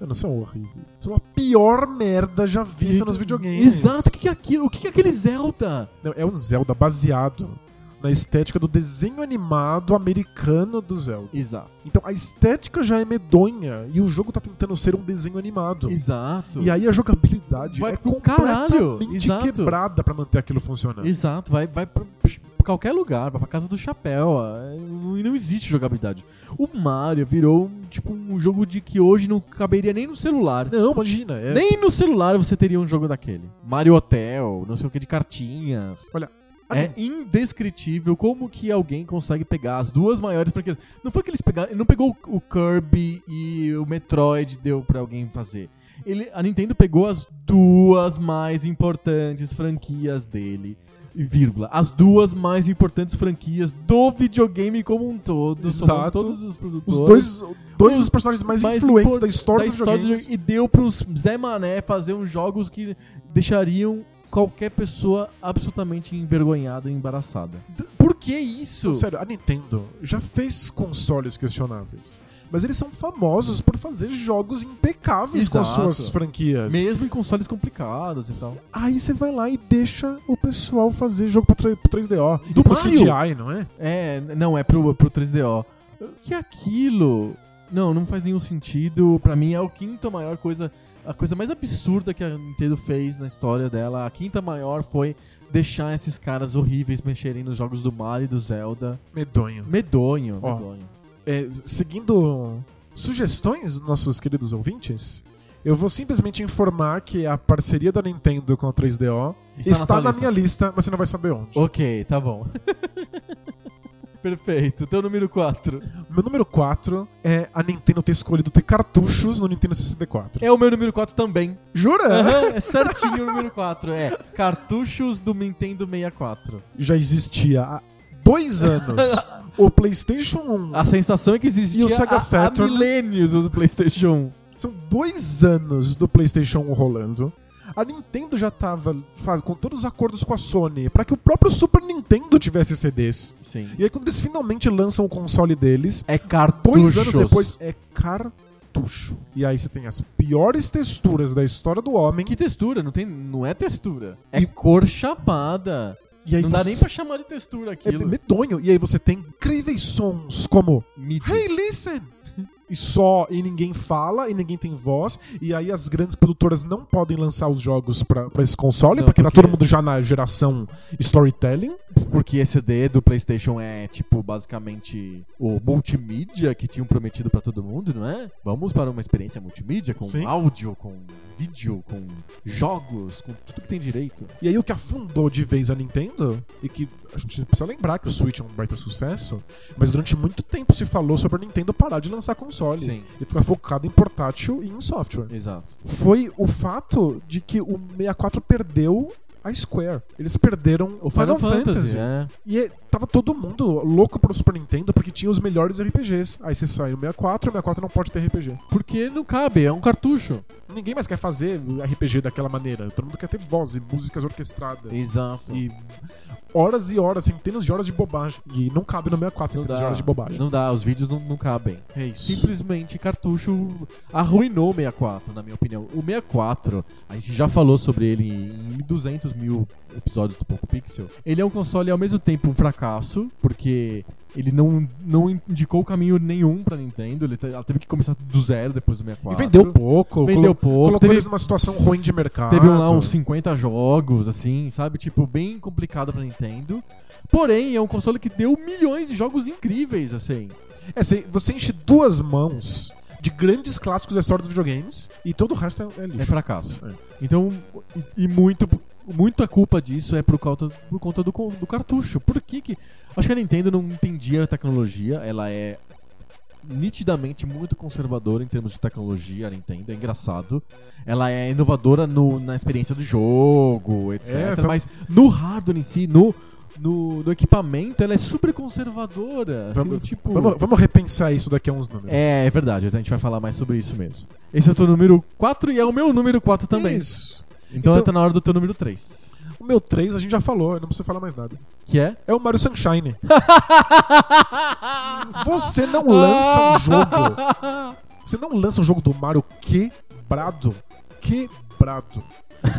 Não são horríveis. São a pior merda já vista nos videogames. Exato, o que que é aquilo? O que que é aquele Zelda? Não, é um Zelda baseado na estética do desenho animado americano do Zelda. Exato. Então a estética já é medonha e o jogo tá tentando ser um desenho animado. Exato. E aí a jogabilidade Vai é pro caralho. Exato. quebrada pra manter aquilo funcionando. Exato, vai, vai pra, qualquer lugar, vai pra casa do chapéu. ó. E não existe jogabilidade. O Mario virou tipo um jogo de que hoje não caberia nem no celular. Não, imagina. É, Nem no celular você teria um jogo daquele. Mario Hotel, não sei o que de cartinhas. Olha, É indescritível como que alguém consegue pegar as duas maiores franquias. Não foi que eles pegaram, ele não pegou o Kirby e o Metroid deu pra alguém fazer. Ele, a Nintendo pegou as duas mais importantes franquias dele, vírgula, as duas mais importantes franquias do videogame como um todo, Exato. todos os produtores. os dois, dois Os dos personagens mais, mais influentes da história, da história do videogames. jogo- e deu pros Zé Mané fazer uns jogos que deixariam qualquer pessoa absolutamente envergonhada e embaraçada. D- Por que isso? Sério, a Nintendo já fez consoles questionáveis. Mas eles são famosos por fazer jogos impecáveis com as Exato. suas franquias. Mesmo em consoles complicados e tal. Aí você vai lá e deixa o pessoal fazer jogo pro, 3, pro 3DO. Do pro? CGI, não é? É, não, é pro, pro 3DO. Que aquilo? Não, não faz nenhum sentido. Pra mim é o quinto maior coisa. A coisa mais absurda que a Nintendo fez na história dela. A quinta maior foi deixar esses caras horríveis mexerem nos jogos do Mario e do Zelda. Medonho. Medonho, Ó, medonho. É, seguindo sugestões dos nossos queridos ouvintes, eu vou simplesmente informar que a parceria da Nintendo com a 3DO Está está, na na, lista. minha lista, mas você não vai saber onde. Ok, tá bom. [LAUGHS] Perfeito. Teu número 4. Meu número 4 é a Nintendo ter escolhido ter cartuchos no Nintendo 64. É o meu número 4 também. Jura? Aham, é certinho o número 4. É cartuchos do Nintendo 64. Já existia há dois anos o PlayStation 1. A sensação é que existia E o Sega há- há milênios o do PlayStation 1. São dois anos do PlayStation 1 rolando. A Nintendo já tava faz, com todos os acordos com a Sony para que o próprio Super Nintendo tivesse CDs. Sim. E aí quando eles finalmente lançam o console deles, É cartuchos. dois anos depois é cartucho. E aí você tem as piores texturas da história do homem. Que textura? Não, tem, não é textura. É cor chapada. E aí não dá você- nem pra chamar de textura É aquilo. medonho. E aí você tem incríveis sons como MIDI. Hey, listen! E só, e ninguém fala, e ninguém tem voz, e aí as grandes produtoras não podem lançar os jogos pra, pra esse console, Não, porque, tá porque- todo mundo já na geração storytelling. Porque esse CD do PlayStation é, tipo, basicamente o multimídia que tinham prometido pra todo mundo, não é? Vamos para uma experiência multimídia com Sim. áudio, com vídeo, com jogos, com tudo que tem direito. E aí o que afundou de vez a Nintendo, e que a gente precisa lembrar que o Switch é um baita sucesso, mas durante muito tempo se falou sobre a Nintendo parar de lançar console Sim. e ficar focado em portátil e em software. Exato. Foi o fato de que o 64 perdeu a Square. Eles perderam O Final, Fantasy, é. E é- tava todo mundo louco pro Super Nintendo porque tinha os melhores RPGs. Aí você sai o 64, o 64 não pode ter RPG. Porque não cabe, é um cartucho. Ninguém mais quer fazer RPG daquela maneira. Todo mundo quer ter voz e músicas orquestradas. Exato. E horas e horas, centenas de horas de bobagem. E não cabe no 64 Não centenas de horas de bobagem. não dá, os vídeos não, não cabem. É isso. Simplesmente cartucho arruinou o 64, na minha opinião. O 64, a gente já falou sobre ele em 200 mil episódios do Poco Pixel. Ele é um console ao mesmo tempo um fracasso, porque ele não, não indicou caminho nenhum pra Nintendo. Ele te- ela teve que começar do zero depois do E 64. vendeu pouco. Vendeu pouco. Colocou Teve- eles numa situação ruim de mercado. Teve lá uns 50 jogos, assim, sabe? Tipo, bem complicado pra Nintendo. Porém, é um console que deu milhões de jogos incríveis, assim. É, você enche duas mãos de grandes clássicos da história dos videogames e todo o resto é, é lixo. É fracasso. É. Então, e, e muito, muita culpa disso é por conta, por conta do, do cartucho. Por que que... Acho que a Nintendo não entendia a tecnologia, ela é nitidamente muito conservadora em termos de tecnologia, a Nintendo, é engraçado. Ela é inovadora no- na experiência do jogo, etc. É, foi- Mas no hardware em si, no, no, no equipamento, ela é super conservadora. Assim, Vamos- tipo... Vamos, vamos repensar isso daqui a uns números. É, é verdade, a gente vai falar mais sobre isso mesmo. Esse é o teu número 4 e é o meu número 4 também. Isso. Então, Então- tá na hora do teu número 3. O meu 3 a gente já falou, eu não preciso falar mais nada. Que é? É o Mario Sunshine. [LAUGHS] Você não lança um jogo. Você não lança um jogo do Mario quebrado. Quebrado.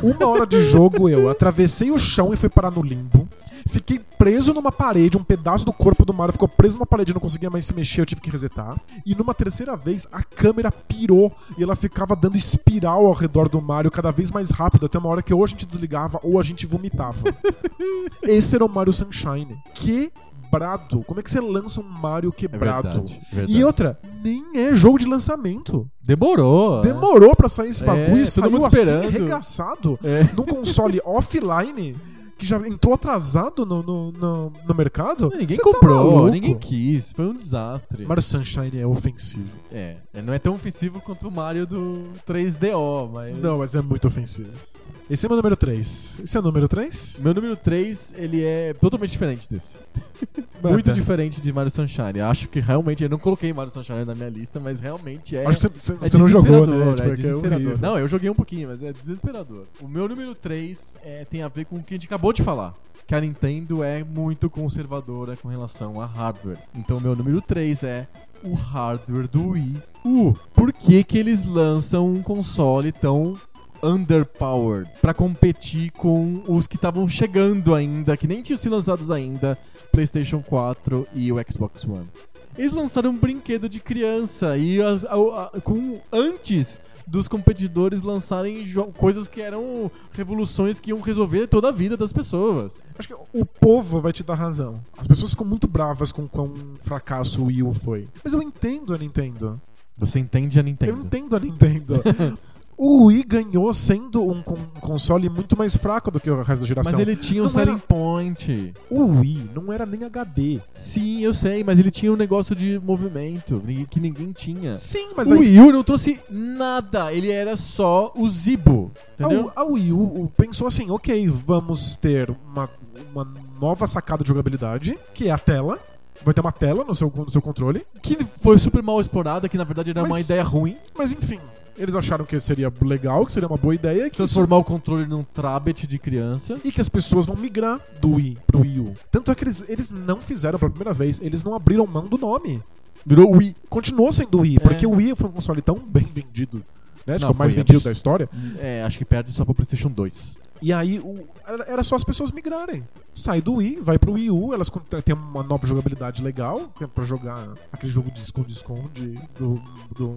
Uma hora de jogo eu atravessei o chão e fui parar no limbo. Fiquei preso numa parede, um pedaço do corpo do Mario ficou preso numa parede, eu não conseguia mais se mexer, eu tive que resetar. E numa terceira vez, a câmera pirou e ela ficava dando espiral ao redor do Mario cada vez mais rápido, até uma hora que ou a gente desligava ou a gente vomitava. [LAUGHS] Esse era o Mario Sunshine. Quebrado. Como é que você lança um Mario quebrado? verdade, verdade. E outra, nem é jogo de lançamento. Demorou. né? Demorou pra sair esse É, bagulho e todo mundo assim, esperando. arregaçado É. num console [LAUGHS] offline que já entrou atrasado no, no, no, no mercado. Ninguém tá comprou, maluco? ninguém quis. Foi um desastre. Mario Sunshine é ofensivo. É, não é tão ofensivo quanto o Mario do 3DO, mas... Não, mas é muito ofensivo. Esse é meu número 3. Esse é o número 3? Meu número 3, ele é totalmente diferente desse. [LAUGHS] Muito diferente de Mario Sunshine. Acho que realmente, eu não coloquei Mario Sunshine na minha lista, mas realmente é... Acho que você, É não jogou, né? desesperador, Tipo, é que desesperador. horrível. Não, eu joguei um pouquinho, mas é desesperador. O meu número 3 é, tem a ver com o que a gente acabou de falar. Que a Nintendo é muito conservadora com relação a hardware. Então, o meu número 3 é o hardware do Wii U. Por que, que eles lançam um console tão underpowered pra competir com os que estavam chegando ainda, que nem tinham sido lançados ainda, PlayStation 4 e o Xbox One? Eles lançaram um brinquedo de criança e as- a- a- com antes dos competidores lançarem coisas que eram revoluções que iam resolver toda a vida das pessoas. Acho que o povo vai te dar razão. As pessoas ficam muito bravas com quão fracasso o Wii U foi. Mas eu entendo a Nintendo. Você entende a Eu Nintendo? entendo a Nintendo. [LAUGHS] O Wii ganhou sendo um, con- um console muito mais fraco do que o resto da geração. Mas ele tinha um Não selling era- point. O Wii não era nem HD. Sim, eu sei, mas ele tinha um negócio de movimento que ninguém tinha. Sim, mas o aí, Wii U não trouxe nada, ele era só o Zibo, entendeu? a, a Wii U pensou assim, ok, vamos ter uma, uma nova sacada de jogabilidade, que é a tela. Vai ter uma tela no seu, no seu controle. Que foi super mal explorada, que na verdade era uma Mas- ideia ruim. Mas enfim, eles acharam que seria legal, que seria uma boa ideia. Que isso- Transformar o controle num tablet de criança. e que as pessoas vão migrar do Wii pro Wii U. Tanto é que eles, eles não fizeram pela primeira vez, eles não abriram mão do nome. Virou Wii. Continuou sendo Wii, É. porque o Wii foi um console tão bem vendido. Né? Acho que é o mais vendido absurdo. da história. É, acho que perde só pro PlayStation 2. E aí o- era- só as pessoas migrarem. Sai do Wii, vai pro Wii U, elas têm uma nova jogabilidade legal, pra jogar aquele jogo de esconde-esconde do. do...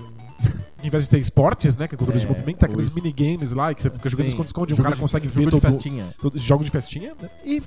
Em vez de ter esportes, né? Que é controle de É, movimento, tem aqueles os- minigames lá que você fica jogando esconde-esconde, jogo cara de- consegue jogo ver de todo, todo jogo de festinha. né? E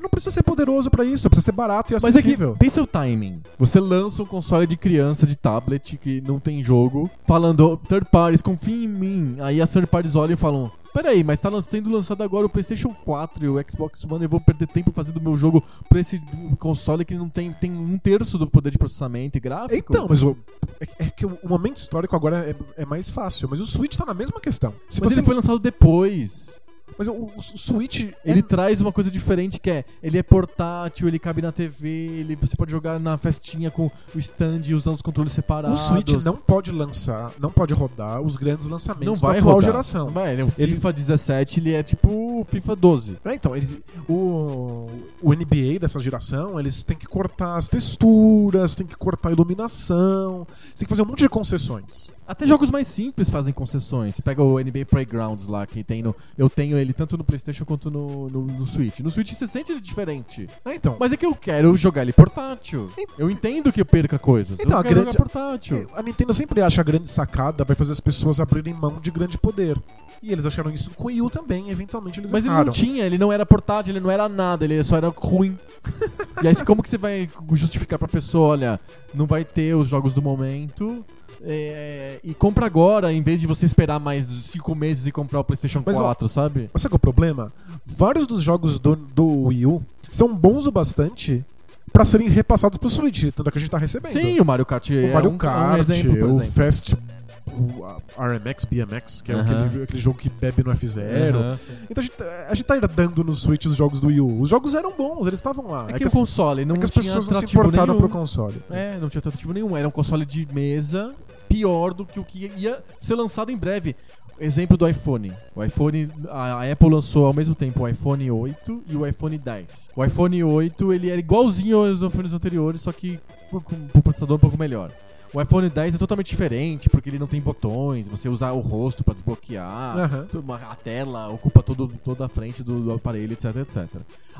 não precisa ser poderoso pra isso, precisa ser barato e Mas é que, acessível. pensa o timing. Você lança um console de criança de tablet que não tem jogo, falando, third parties, confia em mim. Aí as third parties olham e falam, peraí, mas tá sendo lançado agora o PlayStation 4 e o Xbox One, eu vou perder tempo fazendo meu jogo pra esse console que não tem, tem um terço do poder de processamento e gráfico? Então, mas o, é, é que o, o momento histórico agora é, é mais fácil, mas o Switch tá na mesma questão. Se Mas você, ele foi lançado depois. Mas o, o Switch. é- Ele traz uma coisa diferente que é, ele é portátil, ele cabe na TV, ele, você pode jogar na festinha com o stand usando os controles o separados. Switch não pode lançar, não pode rodar os grandes lançamentos não vai da atual rodar. geração. Não vai, ele é o Ele- FIFA 17, ele é tipo o FIFA 12. É, então, eles, o, o NBA dessa geração, eles têm que cortar as texturas, têm que cortar a iluminação, tem que fazer um monte de concessões. Até jogos mais simples fazem concessões. Você pega o NBA Playgrounds lá, que tem no. Eu tenho ele tanto no PlayStation quanto no, no, no Switch. No Switch você sente ele diferente. É, então, Mas é que eu quero jogar ele portátil. Eu entendo que eu perca coisas. Então, eu a quero grande- jogar portátil. a Nintendo sempre acha a grande sacada vai fazer as pessoas abrirem mão de grande poder. E eles acharam isso com o Wii U também, eventualmente eles Mas ele erraram. não tinha, ele não era portátil, ele não era nada, ele só era ruim. [LAUGHS] e aí, como que você vai justificar pra pessoa, olha, não vai ter os jogos do momento, é, e compra agora, em vez de você esperar mais cinco meses e comprar o PlayStation Mas, ó, 4, sabe? Mas sabe qual é o problema? Vários dos jogos do, do Wii U são bons o bastante pra serem repassados pro Switch, tanto é que a gente tá recebendo. Sim, o Mario Kart o é Mario um, Kart, um exemplo, por o exemplo. Fast o RMX, BMX, que é Aham. aquele, aquele jogo que bebe no F0. Aham, sim. Então a gente, tá- a gente tá herdando no Switch os jogos do Wii U. Os jogos eram bons, eles estavam lá. É, É que, que, o console não é que as tinha pessoas não se importaram nenhum. pro console. É, não tinha atrativo nenhum. Era um console de mesa pior do que o que ia ser lançado em breve. Exemplo do iPhone. O iPhone, a Apple lançou ao mesmo tempo o iPhone 8 e o iPhone 10. O iPhone 8 ele era igualzinho aos iPhones anteriores, só que com um processador um pouco melhor. O iPhone 10 é totalmente diferente, porque ele não tem botões, você usa o rosto pra desbloquear, uma- a tela ocupa todo, toda a frente do, do aparelho, etc, etc.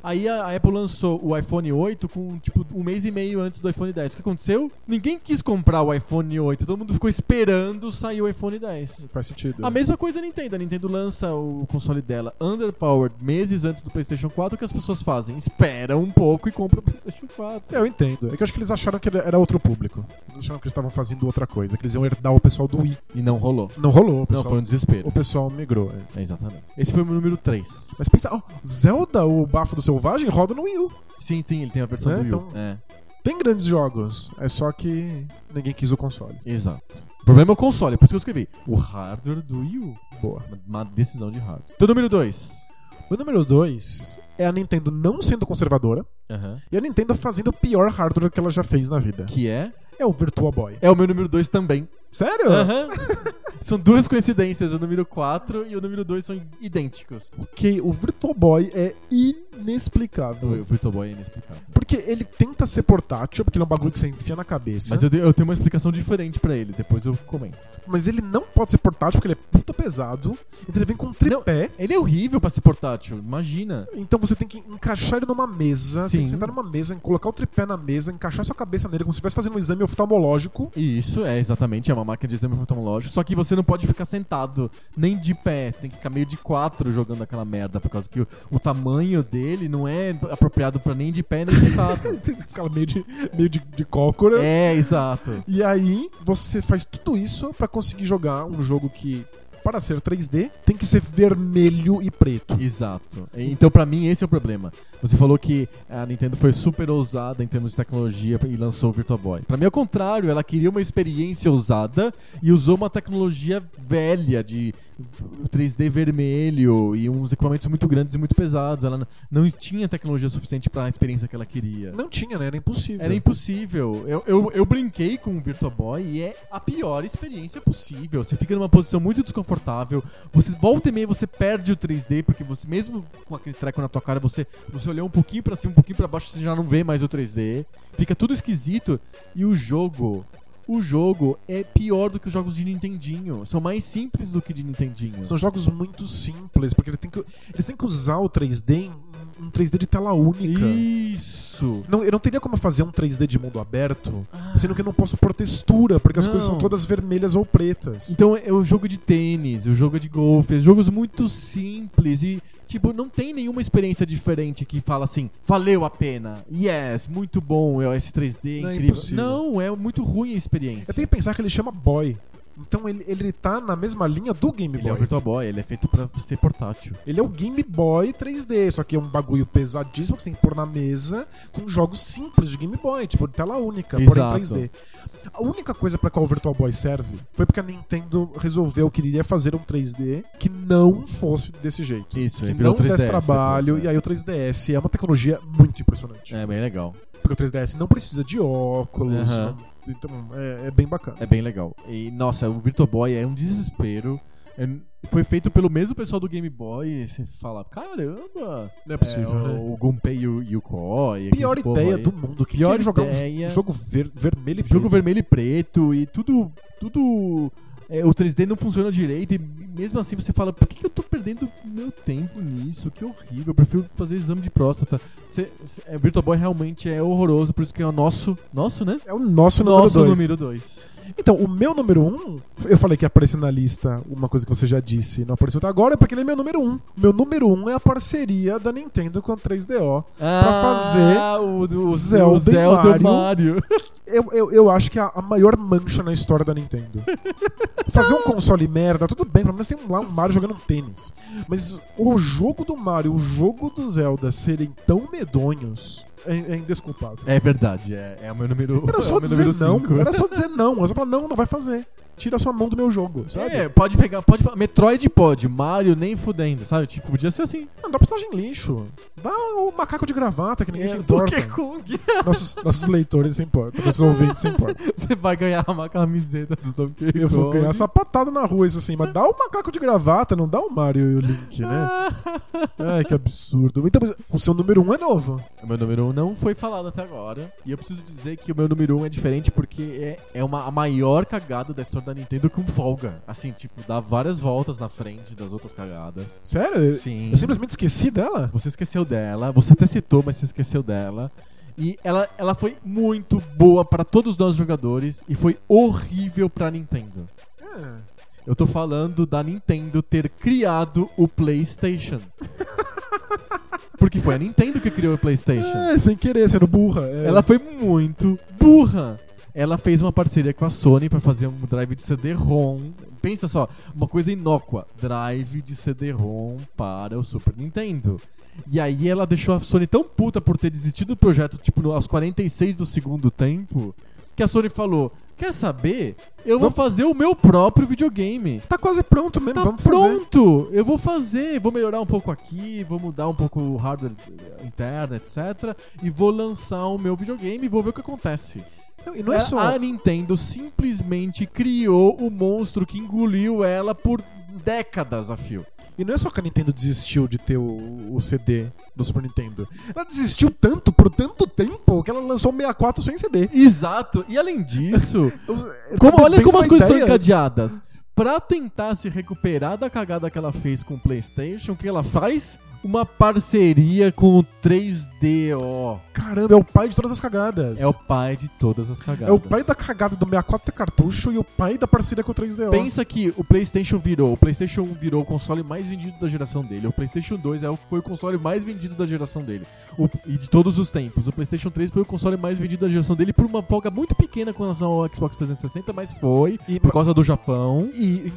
Aí a, a Apple lançou o iPhone 8 com, tipo, um mês e meio antes do iPhone 10. O que aconteceu? Ninguém quis comprar o iPhone 8, todo mundo ficou esperando sair o iPhone 10. Faz sentido. A mesma coisa a Nintendo. A Nintendo lança o console dela underpowered meses antes do PlayStation 4. O que as pessoas fazem? Esperam um pouco e compram o PlayStation 4. É, Eu entendo. É que eu acho que eles acharam que era outro público. Eles acharam que eles estavam fazendo outra coisa, que eles iam herdar o pessoal do Wii. E não rolou. Não rolou, o Não, pessoal, foi um desespero. o pessoal migrou. é. É, exatamente. Esse foi o meu número 3. Mas pensa, Zelda, o Bafo do Selvagem, roda no Wii U. Sim, tem, ele tem a versão É, do Wii. U. então- É, Tem grandes jogos, é só que ninguém quis o console. exato. O problema é o console, é por isso que eu escrevi. O hardware do Wii U. Boa. Uma decisão de hardware. Então, número 2. O número 2 é a Nintendo não sendo conservadora e a Nintendo fazendo o pior hardware que ela já fez na vida. Que é? É o Virtua Boy. É o meu número 2 também. Sério? Aham. [LAUGHS] São duas coincidências. O número 4 e o número 2 são idênticos. Ok, o Virtua Boy é inexplicável. O Virtual Boy é inexplicável. Porque ele tenta ser portátil, porque ele é um bagulho que você enfia na cabeça. Mas eu, te- eu tenho uma explicação diferente pra ele, depois eu comento. Mas ele não pode ser portátil porque ele é puta pesado. Então ele vem com um tripé. Ele é horrível pra ser portátil, imagina. Então você tem que encaixar ele numa mesa. Tem Sim. que sentar numa mesa, colocar o tripé na mesa, encaixar sua cabeça nele como se estivesse fazendo um exame oftalmológico. E isso é exatamente, é uma máquina de exame oftalmológico, só que você não pode ficar sentado, nem de pé, você tem que ficar meio de quatro jogando aquela merda, por causa que o, o tamanho dele não é apropriado pra nem de pé nem sentado. [LAUGHS] tem que ficar meio de, meio de, de cócoras. é, exato. E aí você faz tudo isso pra conseguir jogar um jogo que para ser 3D, tem que ser vermelho e preto. Exato. Então, pra mim, esse é o problema. Você falou que a Nintendo foi super ousada em termos de tecnologia e lançou o Virtual Boy. Pra mim, ao contrário, ela queria uma experiência ousada e usou uma tecnologia velha de 3D vermelho e uns equipamentos muito grandes e muito pesados. Ela não tinha tecnologia suficiente para a experiência que ela queria. Não tinha, né? Era impossível. Era impossível. Eu, eu, eu brinquei com o Virtual Boy e é a pior experiência possível. Você fica numa posição muito desconfortável. Você volta e meia, você perde o 3D, porque você, mesmo com aquele treco na tua cara, você, você olhou um pouquinho para cima, um pouquinho para baixo, você já não vê mais o 3D. Fica tudo esquisito. E o jogo o jogo é pior do que os jogos de Nintendinho. São mais simples do que de Nintendinho. São jogos muito simples, porque ele tem que, eles têm que usar o 3D em um 3D de tela única. Isso! Não, eu não teria como fazer um 3D de mundo aberto, ah. sendo que eu não posso pôr textura, porque as não. coisas são todas vermelhas ou pretas. Então é o jogo de tênis, o jogo de golfe, jogos muito simples e, tipo, não tem nenhuma experiência diferente que fala assim, valeu a pena, yes, muito bom, esse 3D não, é incrível. É não, é muito ruim a experiência. Eu tenho que pensar que ele chama Boy. Então ele, ele tá na mesma linha do Game Boy. Ele é o Virtual Boy, ele é feito pra ser portátil. Ele é o Game Boy 3D, só que é um bagulho pesadíssimo que você tem que pôr na mesa com jogos simples de Game Boy, tipo de tela única, porém 3D. A única coisa para qual o Virtual Boy serve foi porque a Nintendo resolveu que iria fazer um 3D que não fosse desse jeito. Isso, que não desse trabalho, depois, é. e aí o 3DS é uma tecnologia muito impressionante. É bem legal. Porque o 3DS não precisa de óculos, uhum. Então, é, é, bem bacana. É bem legal. E, nossa, o Virtual Boy é um desespero. É, foi feito pelo mesmo pessoal do Game Boy. E você fala, caramba! Não é possível, é, né? O, o Gunpei e o Yukoi. Pior ideia do mundo. Que Pior jogar ideia. Um jogo ver, vermelho e preto. Jogo vermelho e preto. E tudo. Tudo é, o 3D não funciona direito e mesmo assim você fala, por que, eu tô perdendo meu tempo nisso? Que horrível, eu prefiro fazer exame de próstata. Cê, cê, é, Virtual Boy realmente é horroroso, por isso que é o nosso, nosso, né? É o nosso, nosso número 2. Então, o meu número 1, um, eu falei que ia aparecer na lista uma coisa que você já disse, não apareceu até agora, é porque ele é meu número 1. Um. Meu número 1 um é a parceria da Nintendo com a 3DO ah, pra fazer o do, Zelda, o Zelda Mario. Mario. Eu, eu, eu acho que é a maior mancha na história da Nintendo. [LAUGHS] Fazer um console merda, tudo bem, pelo menos tem lá um Mario jogando um tênis. Mas o jogo do Mario, o jogo do Zelda serem tão medonhos. É, é indesculpável. É verdade, é, é o meu número Era só é dizer não. Era só dizer não. Você fala, não, não vai fazer tira sua mão do meu jogo, sabe? É, pode pegar, pode Metroid pode, Mario nem fudendo, sabe? Tipo, podia ser assim. Não, dá personagem lixo. Dá o macaco de gravata que ninguém é, se importa. Donkey Kong. [LAUGHS] Nossos, nossos leitores se importam, nossos ouvintes se importam. [LAUGHS] Você vai ganhar uma camiseta do Donkey Kong. Eu vou ganhar sapatada na rua, isso assim, mas dá o macaco de gravata, não dá o Mario e o Link, né? [LAUGHS] Ai, que absurdo. Então, o seu número 1 um é novo. O meu número 1 um não foi falado até agora. E eu preciso dizer que o meu número 1 um é diferente porque é, é uma, a maior cagada da história da Nintendo com folga. Assim, tipo, dá várias voltas na frente das outras cagadas. Sério? Sim. Eu simplesmente esqueci dela? Você esqueceu dela. Você até citou, mas você esqueceu dela. E ela, ela foi muito boa para todos nós jogadores e foi horrível pra Nintendo. É. Eu tô falando da Nintendo ter criado o PlayStation. [LAUGHS] Porque foi a Nintendo que criou o PlayStation. É, sem querer, sendo burra. É. Ela foi muito burra ela fez uma parceria com a Sony para fazer um drive de CD-ROM. Pensa só, uma coisa inócua, drive de CD-ROM para o Super Nintendo. E aí ela deixou a Sony tão puta por ter desistido do projeto, tipo, aos 46 do segundo tempo, que a Sony falou: Quer saber? Eu vou fazer o meu próprio videogame. Tá quase pronto mesmo, tá vamos pronto. Eu vou fazer, vou melhorar um pouco aqui, vou mudar um pouco o hardware interno, etc. E vou lançar o meu videogame e vou ver o que acontece. Não, e não é, é só... A Nintendo simplesmente criou o monstro que engoliu ela por décadas a fio. E não é só que a Nintendo desistiu de ter o, o, CD do Super Nintendo. Ela desistiu tanto, por tanto tempo, que ela lançou o 64 sem CD. Exato. E além disso, [LAUGHS] como, olha como as coisas ideia. são encadeadas. Pra tentar se recuperar da cagada que ela fez com o PlayStation, o que ela faz? Uma parceria com o 3DO. Caramba, é o pai de todas as cagadas. É o pai de todas as cagadas. É o pai da cagada do 64 cartucho e o pai da parceria com o 3DO. Pensa que o PlayStation virou. O PlayStation 1 virou o console mais vendido da geração dele. O PlayStation 2 é foi o console mais vendido da geração dele. O, e de todos os tempos. O PlayStation 3 foi o console mais vendido da geração dele por uma folga muito pequena com relação ao Xbox 360, mas foi. E, por causa do Japão. E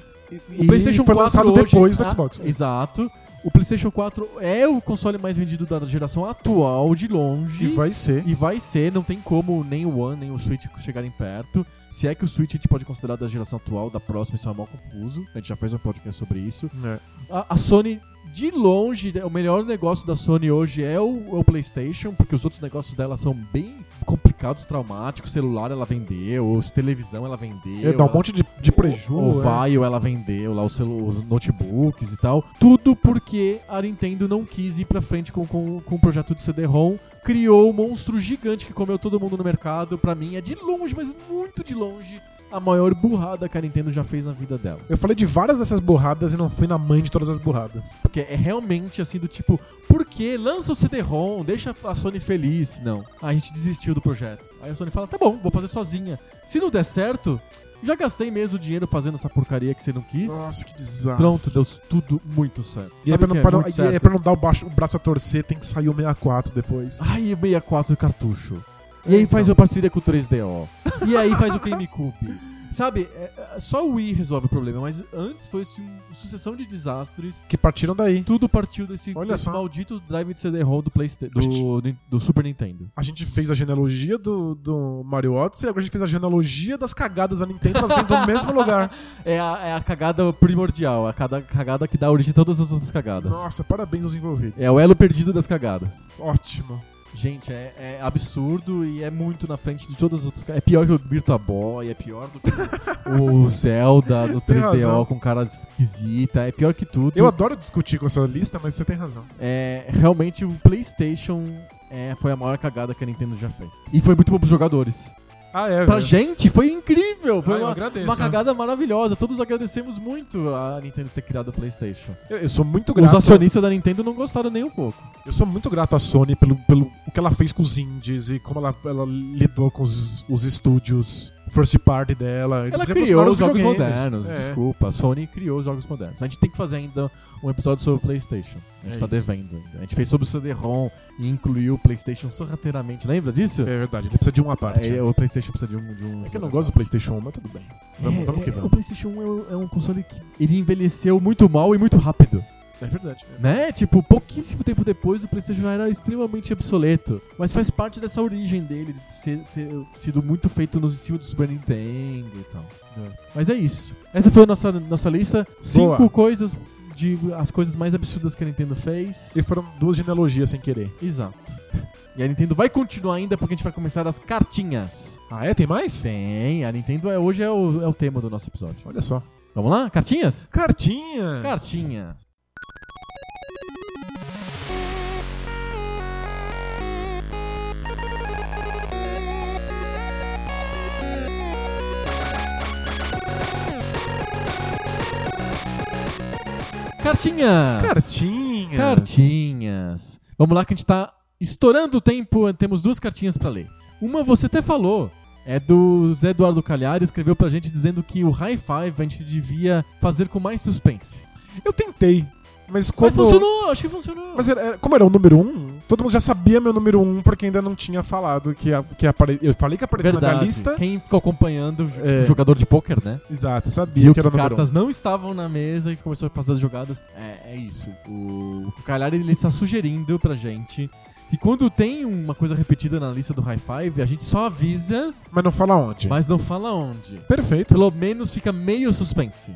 O PlayStation foi 4 lançado hoje- depois do Ah, Xbox. Exato. O PlayStation 4 é o console mais vendido da geração atual, de longe. E vai ser. E vai ser, não tem como nem o One nem o Switch chegarem perto. Se é que o Switch a gente pode considerar da geração atual, da próxima, isso é mal confuso. A gente já fez um podcast sobre isso. É. A, a Sony, de longe, o melhor negócio da Sony hoje é o, é o PlayStation, porque os outros negócios dela são bem complicados, traumáticos. Celular ela vendeu, televisão ela vendeu. É, dá um ela- monte de, de preju. o é. Vaio ela vendeu lá os, os notebooks e tal. Tudo porque a Nintendo não quis ir pra frente com, com, com o projeto de CD-ROM. Criou um monstro gigante que comeu todo mundo no mercado. Pra mim é de longe, mas muito de longe, a maior burrada que a Nintendo já fez na vida dela. Eu falei de várias dessas burradas e não fui na mãe de todas as burradas. Porque é realmente assim do tipo, por que lança o CD-ROM, deixa a Sony feliz? Não. A gente desistiu do projeto. Aí a Sony fala, tá bom, vou fazer sozinha. Se não der certo, já gastei mesmo dinheiro fazendo essa porcaria que você não quis. Nossa, que desastre. Pronto, deu tudo muito certo. E Sabe pra não, pra não- e aí, pra não dar o, baixo- o braço a torcer, tem que sair o 64 depois. Ai, o 64 do cartucho. E aí faz então. uma parceria com o 3DO. e aí faz o GameCube. Sabe, é- é- só o Wii resolve o problema, mas antes foi uma sucessão de desastres. Que partiram daí. Tudo partiu desse, desse maldito drive de CD-ROM do, Playsta- A gente- do, do Super Nintendo. A gente fez a genealogia do, do Mario Odyssey, agora a gente fez a genealogia das cagadas da Nintendo, elas vêm do [LAUGHS] mesmo lugar. É a, é a cagada primordial, a cada cagada que dá origem a todas as outras cagadas. Nossa, parabéns aos envolvidos. É o elo perdido das cagadas. Ótimo. Gente, é, é absurdo e é muito na frente de todas as outras. É pior que o Virtua Boy, é pior do que o Zelda no Tem 3DO razão. com cara esquisita, é pior que tudo. Eu adoro discutir com a sua lista, mas você tem razão. É, realmente o PlayStation é, foi a maior cagada que a Nintendo já fez. E foi muito bom pros jogadores. Ah, é. Pra velho. gente, foi incrível. Foi Ah, uma, agradeço, uma né? cagada maravilhosa. Todos agradecemos muito a Nintendo ter criado o PlayStation. Eu, eu sou muito Os grato. acionistas da Nintendo não gostaram nem um pouco. Eu sou muito grato à Sony pelo, pelo o que ela fez com os indies e como ela, ela lidou com os, os estúdios first party dela. Eles Ela criou os jogos modernos, É. desculpa. A Sony criou os jogos modernos. A gente tem que fazer ainda um episódio sobre o PlayStation. A gente É tá isso. devendo ainda. A gente fez sobre o CD-ROM e incluiu o PlayStation sorrateiramente. Lembra disso? É verdade, ele precisa de uma parte. É, o PlayStation precisa de um. De um É que eu não gosto do PlayStation 1, mas tudo bem. Vamos, É, vamos que é, O vamos. PlayStation 1 é é um console que ele envelheceu muito mal e muito rápido. É verdade. Né? Tipo, pouquíssimo tempo depois o PlayStation já era extremamente obsoleto. Mas faz parte dessa origem dele, de ser, ter sido muito feito no em cima do Super Nintendo e tal. Mas é isso. Essa foi a nossa, nossa lista. Cinco Boa. coisas de as coisas mais absurdas que a Nintendo fez. E foram duas genealogias sem querer. Exato. E a Nintendo vai continuar ainda porque a gente vai começar as cartinhas. Ah, é? Tem mais? Tem, a Nintendo é, hoje é o, é o tema do nosso episódio. Olha só. Vamos lá? Cartinhas? Cartinhas! Cartinhas. Cartinhas. Cartinhas! Cartinhas. Vamos lá que a gente tá estourando o tempo, temos duas cartinhas pra ler. Uma você até falou, é do Zé Eduardo Calhar, escreveu pra gente dizendo que o High Five a gente devia fazer com mais suspense. Eu tentei, mas como... Mas funcionou, acho que funcionou. Mas era- como era o número 1, um, todo mundo já sabia meu número 1 um, porque ainda não tinha falado que, a- que apare... Eu falei que apareceu na minha lista. Quem ficou acompanhando tipo, É. o jogador de pôquer, né? Exato, eu sabia Viu que que era o número 1. Um. cartas não estavam na mesa e começou a fazer as jogadas. É, é isso. O, o Calhar ele está sugerindo pra gente que quando tem uma coisa repetida na lista do High Five, a gente só avisa, Mas não fala onde. mas não fala onde. Perfeito. Pelo menos fica meio suspense.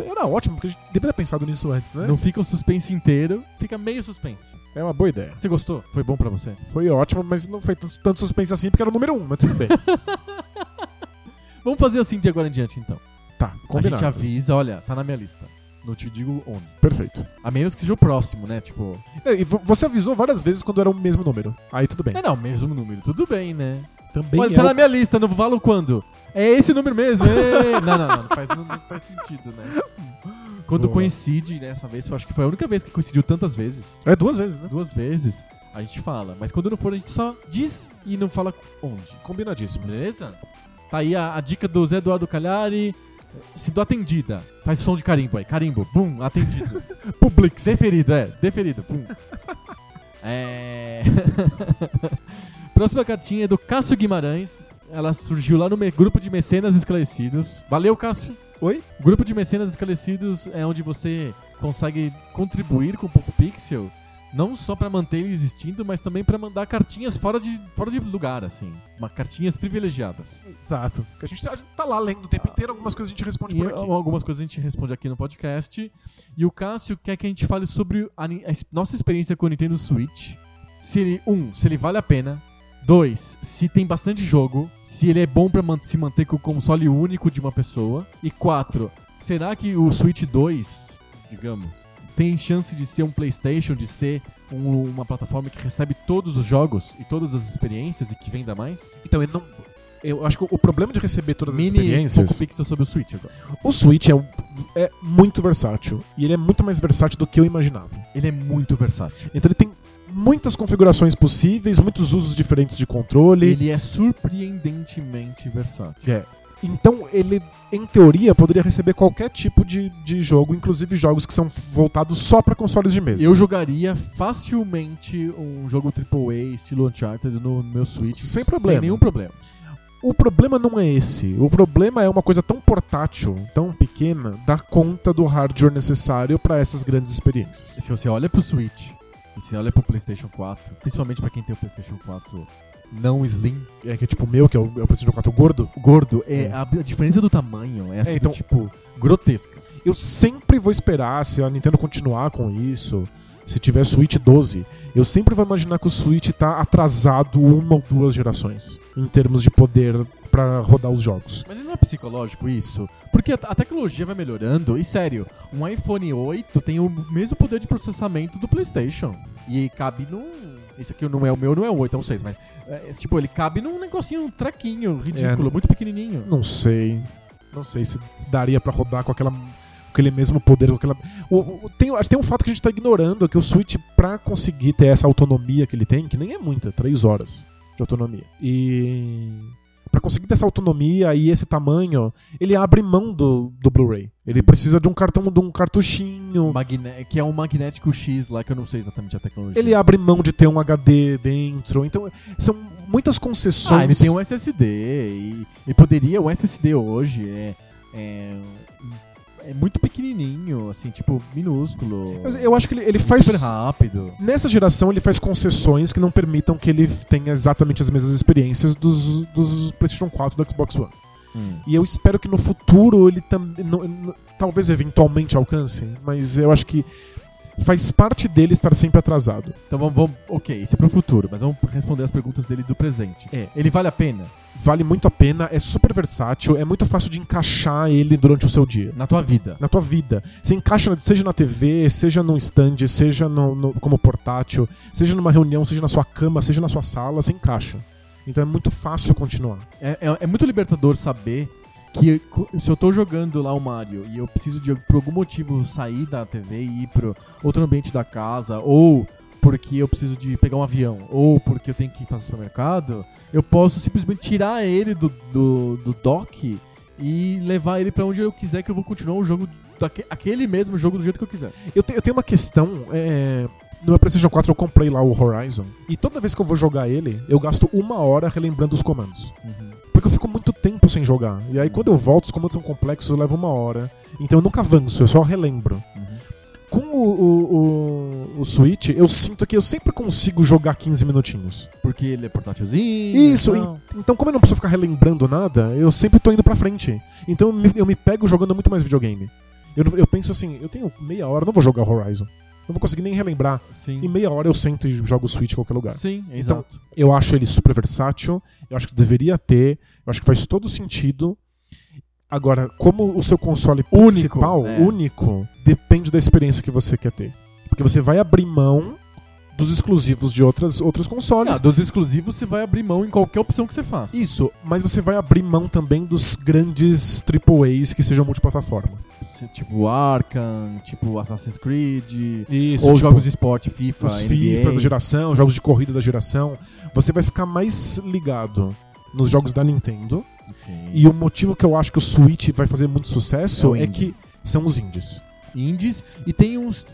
Era ótimo, porque a gente devia ter pensado nisso antes, né? Não fica o suspense inteiro, fica meio suspense. É uma boa ideia. Você gostou? Foi bom pra você? Foi ótimo, mas não foi tanto, tanto suspense assim porque era o número 1, um, mas tudo bem. [LAUGHS] Vamos fazer assim de agora em diante, então. tá, A combinado. gente avisa, olha, tá na minha lista. Não te digo onde. Perfeito. A menos que seja o próximo, né? Tipo. É, E vo- você avisou várias vezes quando era o mesmo número. Aí tudo bem. É, não, mesmo número. Tudo bem, né? Também Olha, é tá o- na minha lista, não falo quando. É esse número mesmo. é. [LAUGHS] não, não, não, não faz, não, não faz sentido, né? Quando Boa. coincide, dessa vez, eu acho que foi a única vez que coincidiu tantas vezes. É duas vezes, né? Duas vezes, a gente fala. Mas quando não for, a gente só diz e não fala onde. Combinadíssimo. Beleza? Tá aí a, a dica do Zé Eduardo Calhari. Se do atendida. Faz som de carimbo aí. Carimbo. Bum, atendido. [LAUGHS] Publix. Deferido, é. Deferido. Pum. É. [LAUGHS] Próxima cartinha é do Cássio Guimarães. Ela surgiu lá no grupo de mecenas esclarecidos. Valeu, Cássio. Oi? O grupo de mecenas esclarecidos é onde você consegue contribuir com o Poco Pixel, não só para manter ele existindo, mas também para mandar cartinhas fora de, fora de lugar, assim. Uma, cartinhas privilegiadas. Exato. Que a gente tá lá lendo o tempo inteiro, algumas coisas a gente responde E por aqui. algumas coisas a gente responde aqui no podcast. E o Cássio quer que a gente fale sobre a, a nossa experiência com o Nintendo Switch. Se ele, um, se ele vale a pena. Dois, se tem bastante jogo. Se ele é bom pra man- se manter com o console único de uma pessoa. E quatro, será que o Switch 2, digamos, tem chance de ser um PlayStation, de ser um- uma plataforma que recebe todos os jogos e todas as experiências e que venda mais? Então, ele não. Eu acho que o problema de receber todas as Mini experiências. Poco Pixel sobre o Switch agora. O Switch é, um- é muito versátil. E ele é muito mais versátil do que eu imaginava. Ele é muito versátil. Então ele tem muitas configurações possíveis, muitos usos diferentes de controle. Ele é surpreendentemente versátil. É. Então ele, em teoria, poderia receber qualquer tipo de, de jogo, inclusive jogos que são voltados só para consoles de mesa. Eu jogaria facilmente um jogo AAA estilo Uncharted no meu Switch. Sem problema. Sem nenhum problema. O problema não é esse. O problema é uma coisa tão portátil, tão pequena, dar conta do hardware necessário para essas grandes experiências. Se você olha pro Switch, e se olha pro PlayStation 4, principalmente pra quem tem o PlayStation 4 não Slim, É que é tipo o meu, que é o, é o PlayStation 4 gordo. gordo, é, É. A, a diferença do tamanho é, assim, É, então- do tipo, grotesca. Eu sempre vou esperar se a Nintendo continuar com isso, se tiver Switch 12, eu sempre vou imaginar que o Switch tá atrasado uma ou duas gerações em termos de poder para rodar os jogos. Mas não é psicológico isso? Porque a, tecnologia vai melhorando, e sério, um iPhone 8 tem o mesmo poder de processamento do PlayStation. E cabe num. Esse aqui não é o meu, não é um 8, é um 6, mas. é, tipo, ele cabe num negocinho, um trequinho ridículo, É. muito pequenininho. Não sei. Não sei se, daria pra rodar com aquela aquele mesmo poder, com aquela o, o- tem, acho que tem um fato que a gente tá ignorando, é que o Switch pra conseguir ter essa autonomia que ele tem, que nem é muita, 3 horas de autonomia. E Pra conseguir ter essa autonomia e esse tamanho, ele abre mão do, do Blu-ray. Ele precisa de um cartão, de um cartuchinho. Magne- que é um magnético X lá, que eu não sei exatamente a tecnologia. Ele abre mão de ter um HD dentro. Então, são muitas concessões. Ah, ele tem um SSD. E, e poderia, o SSD hoje é, é. É muito pequenininho, assim, tipo, minúsculo. Mas eu acho que ele, ele faz. Super rápido. Nessa geração, ele faz concessões que não permitam que ele tenha exatamente as mesmas experiências dos, dos PlayStation 4 e do Xbox One. E eu espero que no futuro ele também. Talvez eventualmente alcance, mas eu acho que faz parte dele estar sempre atrasado. Então vamos, vamos. Ok, isso é pro futuro, mas vamos responder as perguntas dele do presente. É. Ele vale a pena? Vale muito a pena, é super versátil, é muito fácil de encaixar ele durante o seu dia. Na tua vida. Na tua vida. Você encaixa, seja na TV, seja no stand, seja no, no- como portátil, seja numa reunião, seja na sua cama, seja na sua sala, você encaixa. Então é muito fácil continuar. É, é- é muito libertador saber que se eu tô jogando lá o Mario e eu preciso de por algum motivo sair da TV e ir pro outro ambiente da casa, ou porque eu preciso de pegar um avião, ou porque eu tenho que ir fazer supermercado, eu posso simplesmente tirar ele do, do, do dock e levar ele pra onde eu quiser que eu vou continuar o jogo, daque- aquele mesmo jogo do jeito que eu quiser. Eu, te- eu tenho uma questão. É... No meu PlayStation 4 eu comprei lá o Horizon. E toda vez que eu vou jogar ele, eu gasto uma hora relembrando os comandos. Porque eu fico muito tempo sem jogar. E aí quando eu volto, os comandos são complexos, eu levo uma hora. Então eu nunca avanço, eu só relembro. Com o, o, o, o Switch, eu sinto que eu sempre consigo jogar 15 minutinhos. Porque ele é portátilzinho. Isso, e tal. Então, como eu não preciso ficar relembrando nada, eu sempre tô indo pra frente. Então eu me, eu me pego jogando muito mais videogame. Eu, eu penso assim, eu tenho meia hora, não vou jogar Horizon. Não vou conseguir nem relembrar. Sim. Em meia hora eu sento e jogo o Switch em qualquer lugar. Sim, Então, exato. Eu acho ele super versátil, eu acho que deveria ter, eu acho que faz todo sentido. Agora, como o seu console Único, principal, é. único, depende da experiência que você quer ter. Porque você vai abrir mão dos exclusivos de outras, outros consoles. Ah, dos exclusivos você vai abrir mão em qualquer opção que você faça. Isso, mas você vai abrir mão também dos grandes AAAs que sejam multiplataforma. Tipo Arkham, tipo Assassin's Creed, Isso, ou tipo, jogos de esporte, FIFA, os NBA. FIFAs da geração, jogos de corrida da geração. Você vai ficar mais ligado nos jogos da Nintendo. Ok. E o motivo que eu acho que o Switch vai fazer muito É sucesso o é, indie. que são os indies. Indies. E tem uns.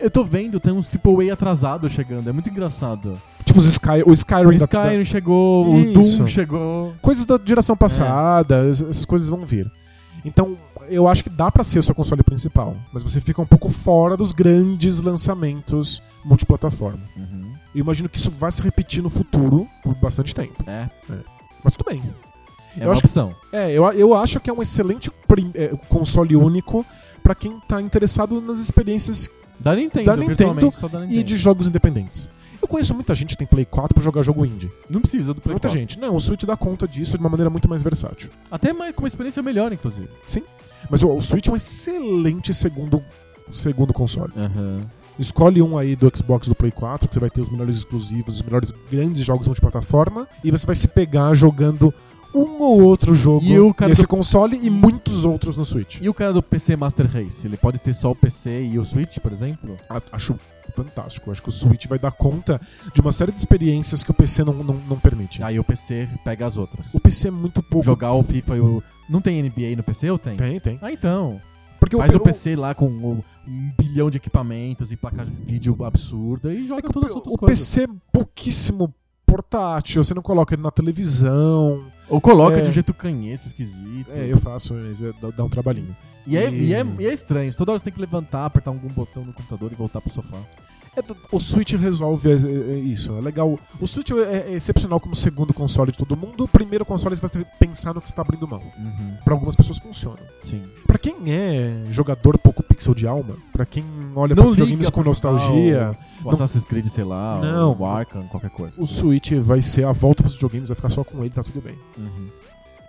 Eu tô vendo, tem uns AAA atrasados chegando. É muito engraçado. Tipo os Sky, o Skyrim, O Skyrim da- chegou, o Isso. Doom chegou. coisas da geração passada, es- essas coisas vão vir. Então, eu acho que dá para ser o seu console principal, mas você fica um pouco fora dos grandes lançamentos multiplataforma. Uhum. Eu imagino que isso vai se repetir no futuro por bastante tempo. É. é. Mas tudo bem. É eu uma opção. Que, é, eu, eu acho que é um excelente é, console único para quem tá interessado nas experiências da Nintendo, da Nintendo, da Nintendo, e de jogos independentes. Eu conheço muita gente que tem Play 4 pra jogar jogo indie. Não precisa do Play muita 4. gente. Não, o Switch dá conta disso de uma maneira muito mais versátil. Até com uma experiência melhor, inclusive. Sim. Mas o, o Switch é um excelente segundo, segundo console. Uhum. Escolhe um aí do Xbox do Play 4, que você vai ter os melhores exclusivos, os melhores grandes jogos multiplataforma, e você vai se pegar jogando um ou outro jogo nesse do... console e muitos outros no Switch. E o cara do PC Master Race, ele pode ter só o PC e o Switch, por exemplo? Acho fantástico. Acho que o Switch vai dar conta de uma série de experiências que o PC não, não, não permite. Aí o PC pega as outras. O PC é muito pouco. Jogar o FIFA e o. Não tem NBA no PC ou tem? Tem, tem. Ah, então. Porque Faz o, o PC lá com um, bilhão de equipamentos e placa de vídeo absurda e joga é todas as outras o coisas. O PC é pouquíssimo portátil, você não coloca ele na televisão. Ou coloca é. de um jeito canhês, esquisito. É, eu faço, mas é, dá, dá um trabalhinho. E, é, e... É, e, é, estranho, toda hora você tem que levantar, apertar algum botão no computador e voltar pro sofá. É, o Switch resolve é, é, isso, é legal. O Switch é, excepcional como segundo console de todo mundo. O primeiro console você vai pensar no que você tá abrindo mão. Uhum. Para algumas pessoas funciona. Sim. Para quem é jogador pouco pixel de alma, para quem olha para videogames com nostalgia, o, o Assassin's Creed, sei lá, não, o Arkham, qualquer coisa. O Switch vai ser a volta pros videogames, vai ficar só com ele, tá tudo bem. Uhum.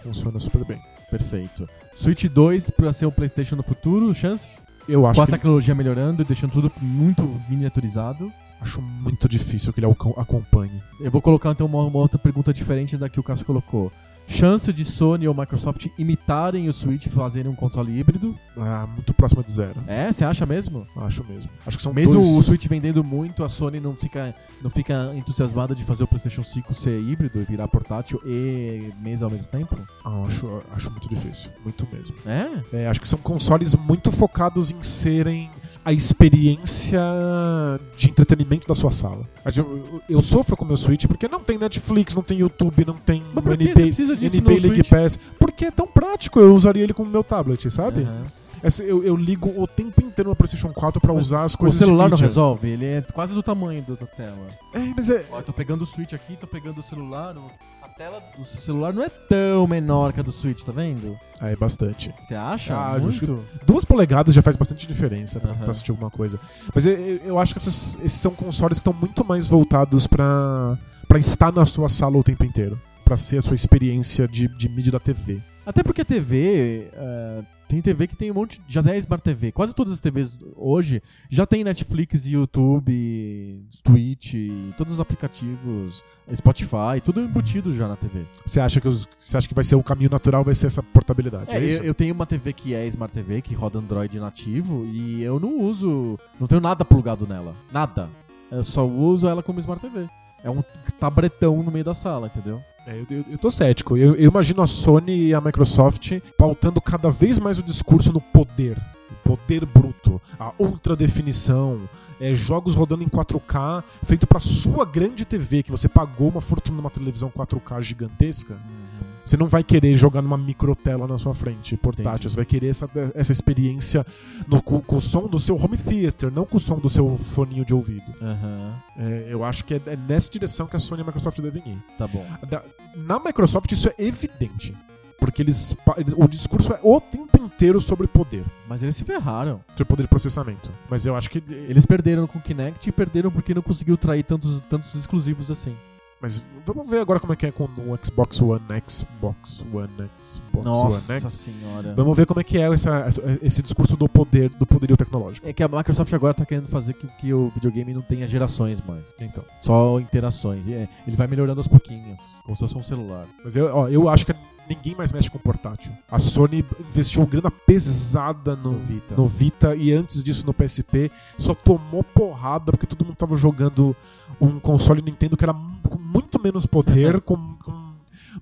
Funciona super bem. Perfeito. Switch 2 para ser o PlayStation no futuro, chance? Eu acho Com a tecnologia melhorando e deixando tudo muito miniaturizado. Acho muito difícil que ele acompanhe. Eu vou colocar então uma, uma outra pergunta diferente da que o Cássio colocou chance de Sony ou Microsoft imitarem o Switch e fazerem um console híbrido? Ah, muito próxima de zero. É, você acha mesmo? Acho mesmo. Acho que são Mesmo dois... o Switch vendendo muito, a Sony não fica, não fica entusiasmada de fazer o PlayStation 5 ser híbrido e virar portátil e mesa ao mesmo tempo? Ah, acho, acho muito difícil. Muito mesmo. É? é? Acho que são consoles muito focados em serem a experiência de entretenimento da sua sala. Eu sofro com o meu Switch porque não tem Netflix, não tem YouTube, não tem NBA, NBA League Switch? Pass. Porque é tão prático, eu usaria ele como meu tablet, sabe? Uhum. Eu, eu, ligo o tempo inteiro no PlayStation 4 pra usar as coisas. O celular não resolve? Ele é quase do tamanho da tela. É, mas é. Ó, tô pegando o Switch aqui, tô pegando o celular tela do celular não é tão menor que a do Switch, tá vendo? Ah, é bastante. Você acha? Ah, Muito? Duas polegadas já faz bastante diferença pra, uhum. pra assistir alguma coisa. Mas eu, eu acho que esses, esses são consoles que estão muito mais voltados pra, pra estar na sua sala o tempo inteiro. Pra ser a sua experiência de, de mídia da TV. Até porque a TV, uh, tem TV que tem um monte. Já é Smart TV. Quase todas as TVs hoje já tem Netflix, YouTube, Twitch, todos os aplicativos, Spotify, tudo embutido já na TV. Você acha que os, você acha que vai ser o caminho natural, vai ser essa portabilidade? É, é eu, eu, tenho uma TV que é Smart TV, que roda Android nativo, e eu não uso. Não tenho nada plugado nela. Nada. Eu só uso ela como Smart TV. É um tabretão no meio da sala, entendeu? É, eu, eu, eu, tô cético. Eu, eu, imagino a Sony e a Microsoft pautando cada vez mais o discurso no poder. O poder bruto, a ultra definição, é, jogos rodando em 4K, feito para sua grande TV, que você pagou uma fortuna numa televisão 4K gigantesca. Você não vai querer jogar numa microtela na sua frente, portátil. Entendi. Você vai querer essa, essa experiência no, com, com, o som do seu home theater, não com o som do seu foninho de ouvido. Uhum. É, eu acho que é, é, nessa direção que a Sony e a Microsoft devem ir. Tá bom. Da, na Microsoft isso é evidente. Porque eles. O discurso é o tempo inteiro sobre poder. Mas eles se ferraram. Sobre poder de processamento. Mas eu acho que. Eles perderam com o Kinect e perderam porque não conseguiu trair tantos, tantos exclusivos assim. Mas vamos ver agora como é que é com o Xbox One, Xbox One, Xbox Nossa One X. senhora. Vamos ver como é que é essa, esse discurso do poder, do poderio tecnológico. É que a Microsoft agora tá querendo fazer que, que o videogame não tenha gerações mais. Então. Só interações. É, ele vai melhorando aos pouquinhos, como se fosse um celular. Mas eu, ó, eu acho que ninguém mais mexe com portátil. A Sony investiu grana pesada no, no, Vita. no Vita e antes disso no PSP só tomou porrada porque todo mundo tava jogando um console Nintendo que era com muito menos poder, com, com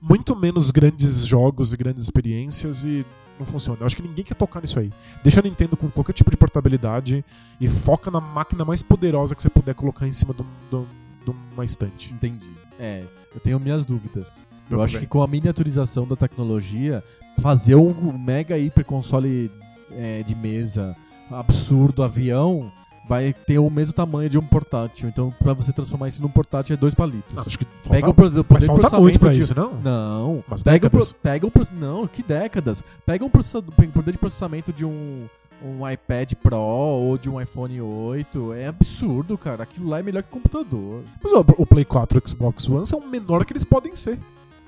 muito menos grandes jogos e grandes experiências e não funciona. Eu acho que ninguém quer tocar nisso aí. Deixa a Nintendo com qualquer tipo de portabilidade e foca na máquina mais poderosa que você puder colocar em cima do, do numa estante. Entendi. É, eu tenho minhas dúvidas. eu Vamos acho que com a miniaturização da tecnologia, fazer um mega hiper console é, de mesa absurdo, avião, vai ter o mesmo tamanho de um portátil. Então, pra você transformar isso num portátil, é dois palitos. Não, acho que Pega o falta, poder mas falta processamento muito pra de- isso, não? Não. Umas Pega o, décadas. pega o Não, que décadas. Pega um poder de processamento de um, um iPad Pro ou de um iPhone 8. É absurdo, cara. Aquilo lá é melhor que computador. Mas ó, o Play 4 e o Xbox One são o menor que eles podem ser.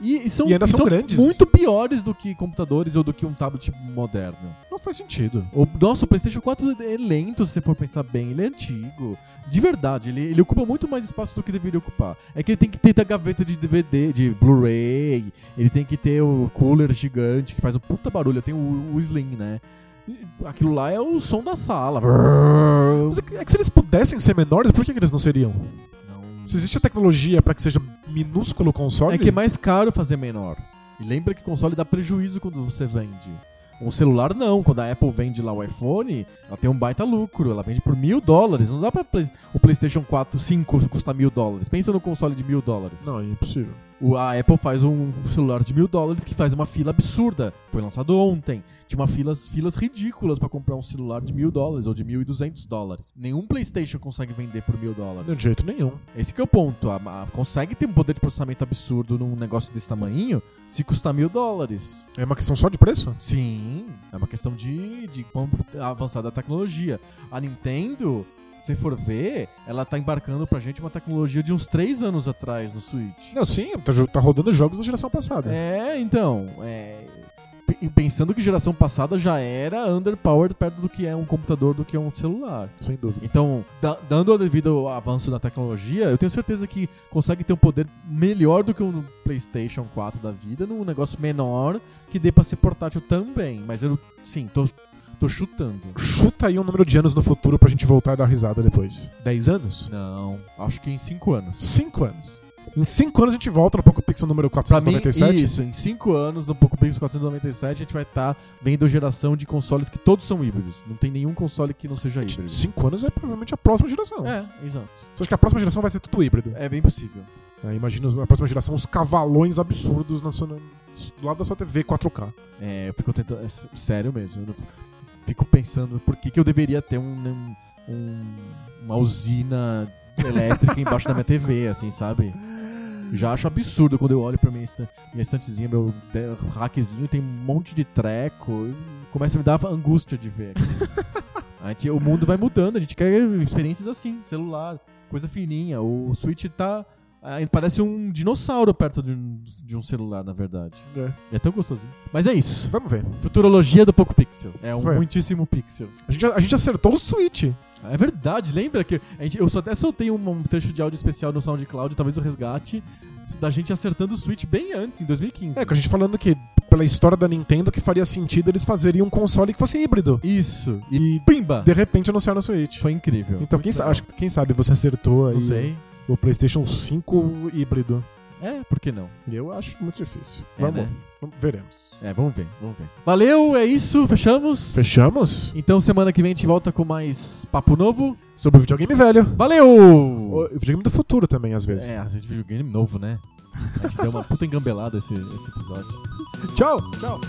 E, e são, E ainda são grandes. muito piores do que computadores ou do que um tablet moderno. Não faz sentido. O, nossa, o PlayStation 4 é lento, se você for pensar bem. Ele é antigo. De verdade, ele, ele ocupa muito mais espaço do que deveria ocupar. É que ele tem que ter a gaveta de DVD, de Blu-ray. Ele tem que ter o cooler gigante que faz um puta barulho. Tem o, o Slim, né? E Aquilo lá é o som da sala. Mas é que, é que se eles pudessem ser menores, por que, que eles não seriam? Se existe a tecnologia pra que seja minúsculo o console. É que é mais caro fazer menor. E lembra que console dá prejuízo quando você vende. Um celular não, quando a Apple vende lá o iPhone, ela tem um baita lucro, ela vende por mil dólares. Não dá pra Play- o PlayStation 4 5 custar mil dólares. Pensa no console de mil dólares. Não, é impossível. A Apple faz um celular de mil dólares que faz uma fila absurda. Foi lançado ontem. Tinha uma filas, filas ridículas pra comprar um celular de mil dólares ou de mil e duzentos dólares. Nenhum PlayStation consegue vender por mil dólares. De jeito nenhum. Esse que é o ponto. A- a- consegue ter um poder de processamento absurdo num negócio desse tamanho se custar mil dólares. É uma questão só de preço? Sim, é uma questão de, de quão avançada a tecnologia. A Nintendo, se for ver, ela tá embarcando pra gente uma tecnologia de uns três anos atrás no Switch. Não, sim, tá, jo- tá rodando jogos da geração passada. É, então. É, pensando que geração passada já era underpowered perto do que é um computador, do que é um celular. Sem dúvida. Então, da- dando o devido avanço da tecnologia, eu tenho certeza que consegue ter um poder melhor do que um PlayStation 4 da vida, num negócio menor que dê pra ser portátil também. Mas eu, sim, tô, tô chutando. Chuta aí um número de anos no futuro pra gente voltar e dar risada depois. 10 anos? Não, acho que em 5 anos. 5 anos. Em 5 anos a gente volta no Poco Pixel número Pra mim, 497. isso, em 5 anos, no Poco Pixel 497, a gente vai estar vendo geração de consoles que todos são híbridos. Não tem nenhum console que não seja híbrido. 5 anos é provavelmente a próxima geração. É, exato. Você acha que a próxima geração vai ser tudo híbrido? É bem possível. É, imagina a próxima geração, os cavalões absurdos na sua, do lado da sua TV 4K. É, eu fico tentando. é s- sério mesmo. Eu não- fico pensando por que, que eu deveria ter um, um- uma usina elétrica embaixo da minha TV, assim, sabe? Já acho absurdo quando eu olho pra minha, estan- minha estantezinha, meu rackzinho, tem um monte de treco. Começa a me dar angústia de ver. [LAUGHS] a gente, o mundo vai mudando, a gente quer experiências assim, celular, coisa fininha. O Switch tá. Ah, Parece um dinossauro perto de um, de um celular, na verdade. É. É tão gostosinho. Mas é isso. Vamos ver. Futurologia do Poco Pixel. É um Foi. muitíssimo pixel. A gente, a gente acertou o Switch. É verdade, lembra que gente- eu só até soltei um, um trecho de áudio especial no SoundCloud, talvez o resgate, da gente acertando o Switch bem antes, em 2015. É, com a gente falando que, pela história da Nintendo, que faria sentido eles fazerem um console que fosse híbrido. Isso. E, E pimba! de repente anunciaram o Switch. Foi incrível. Então, Muito quem, sa- acho que- quem sabe você acertou aí Não sei. O PlayStation 5 híbrido. É, por que não? Eu acho muito difícil. É, Vamos, né? vamos- veremos. É, vamos ver, vamos ver. Valeu, é isso, fechamos? Fechamos? Então semana que vem a gente volta com mais papo novo. Sobre o videogame velho. Valeu! O videogame do futuro também, às vezes. É, às vezes videogame novo, né? A gente deu uma puta engambelada esse, esse episódio. Tchau! Tchau!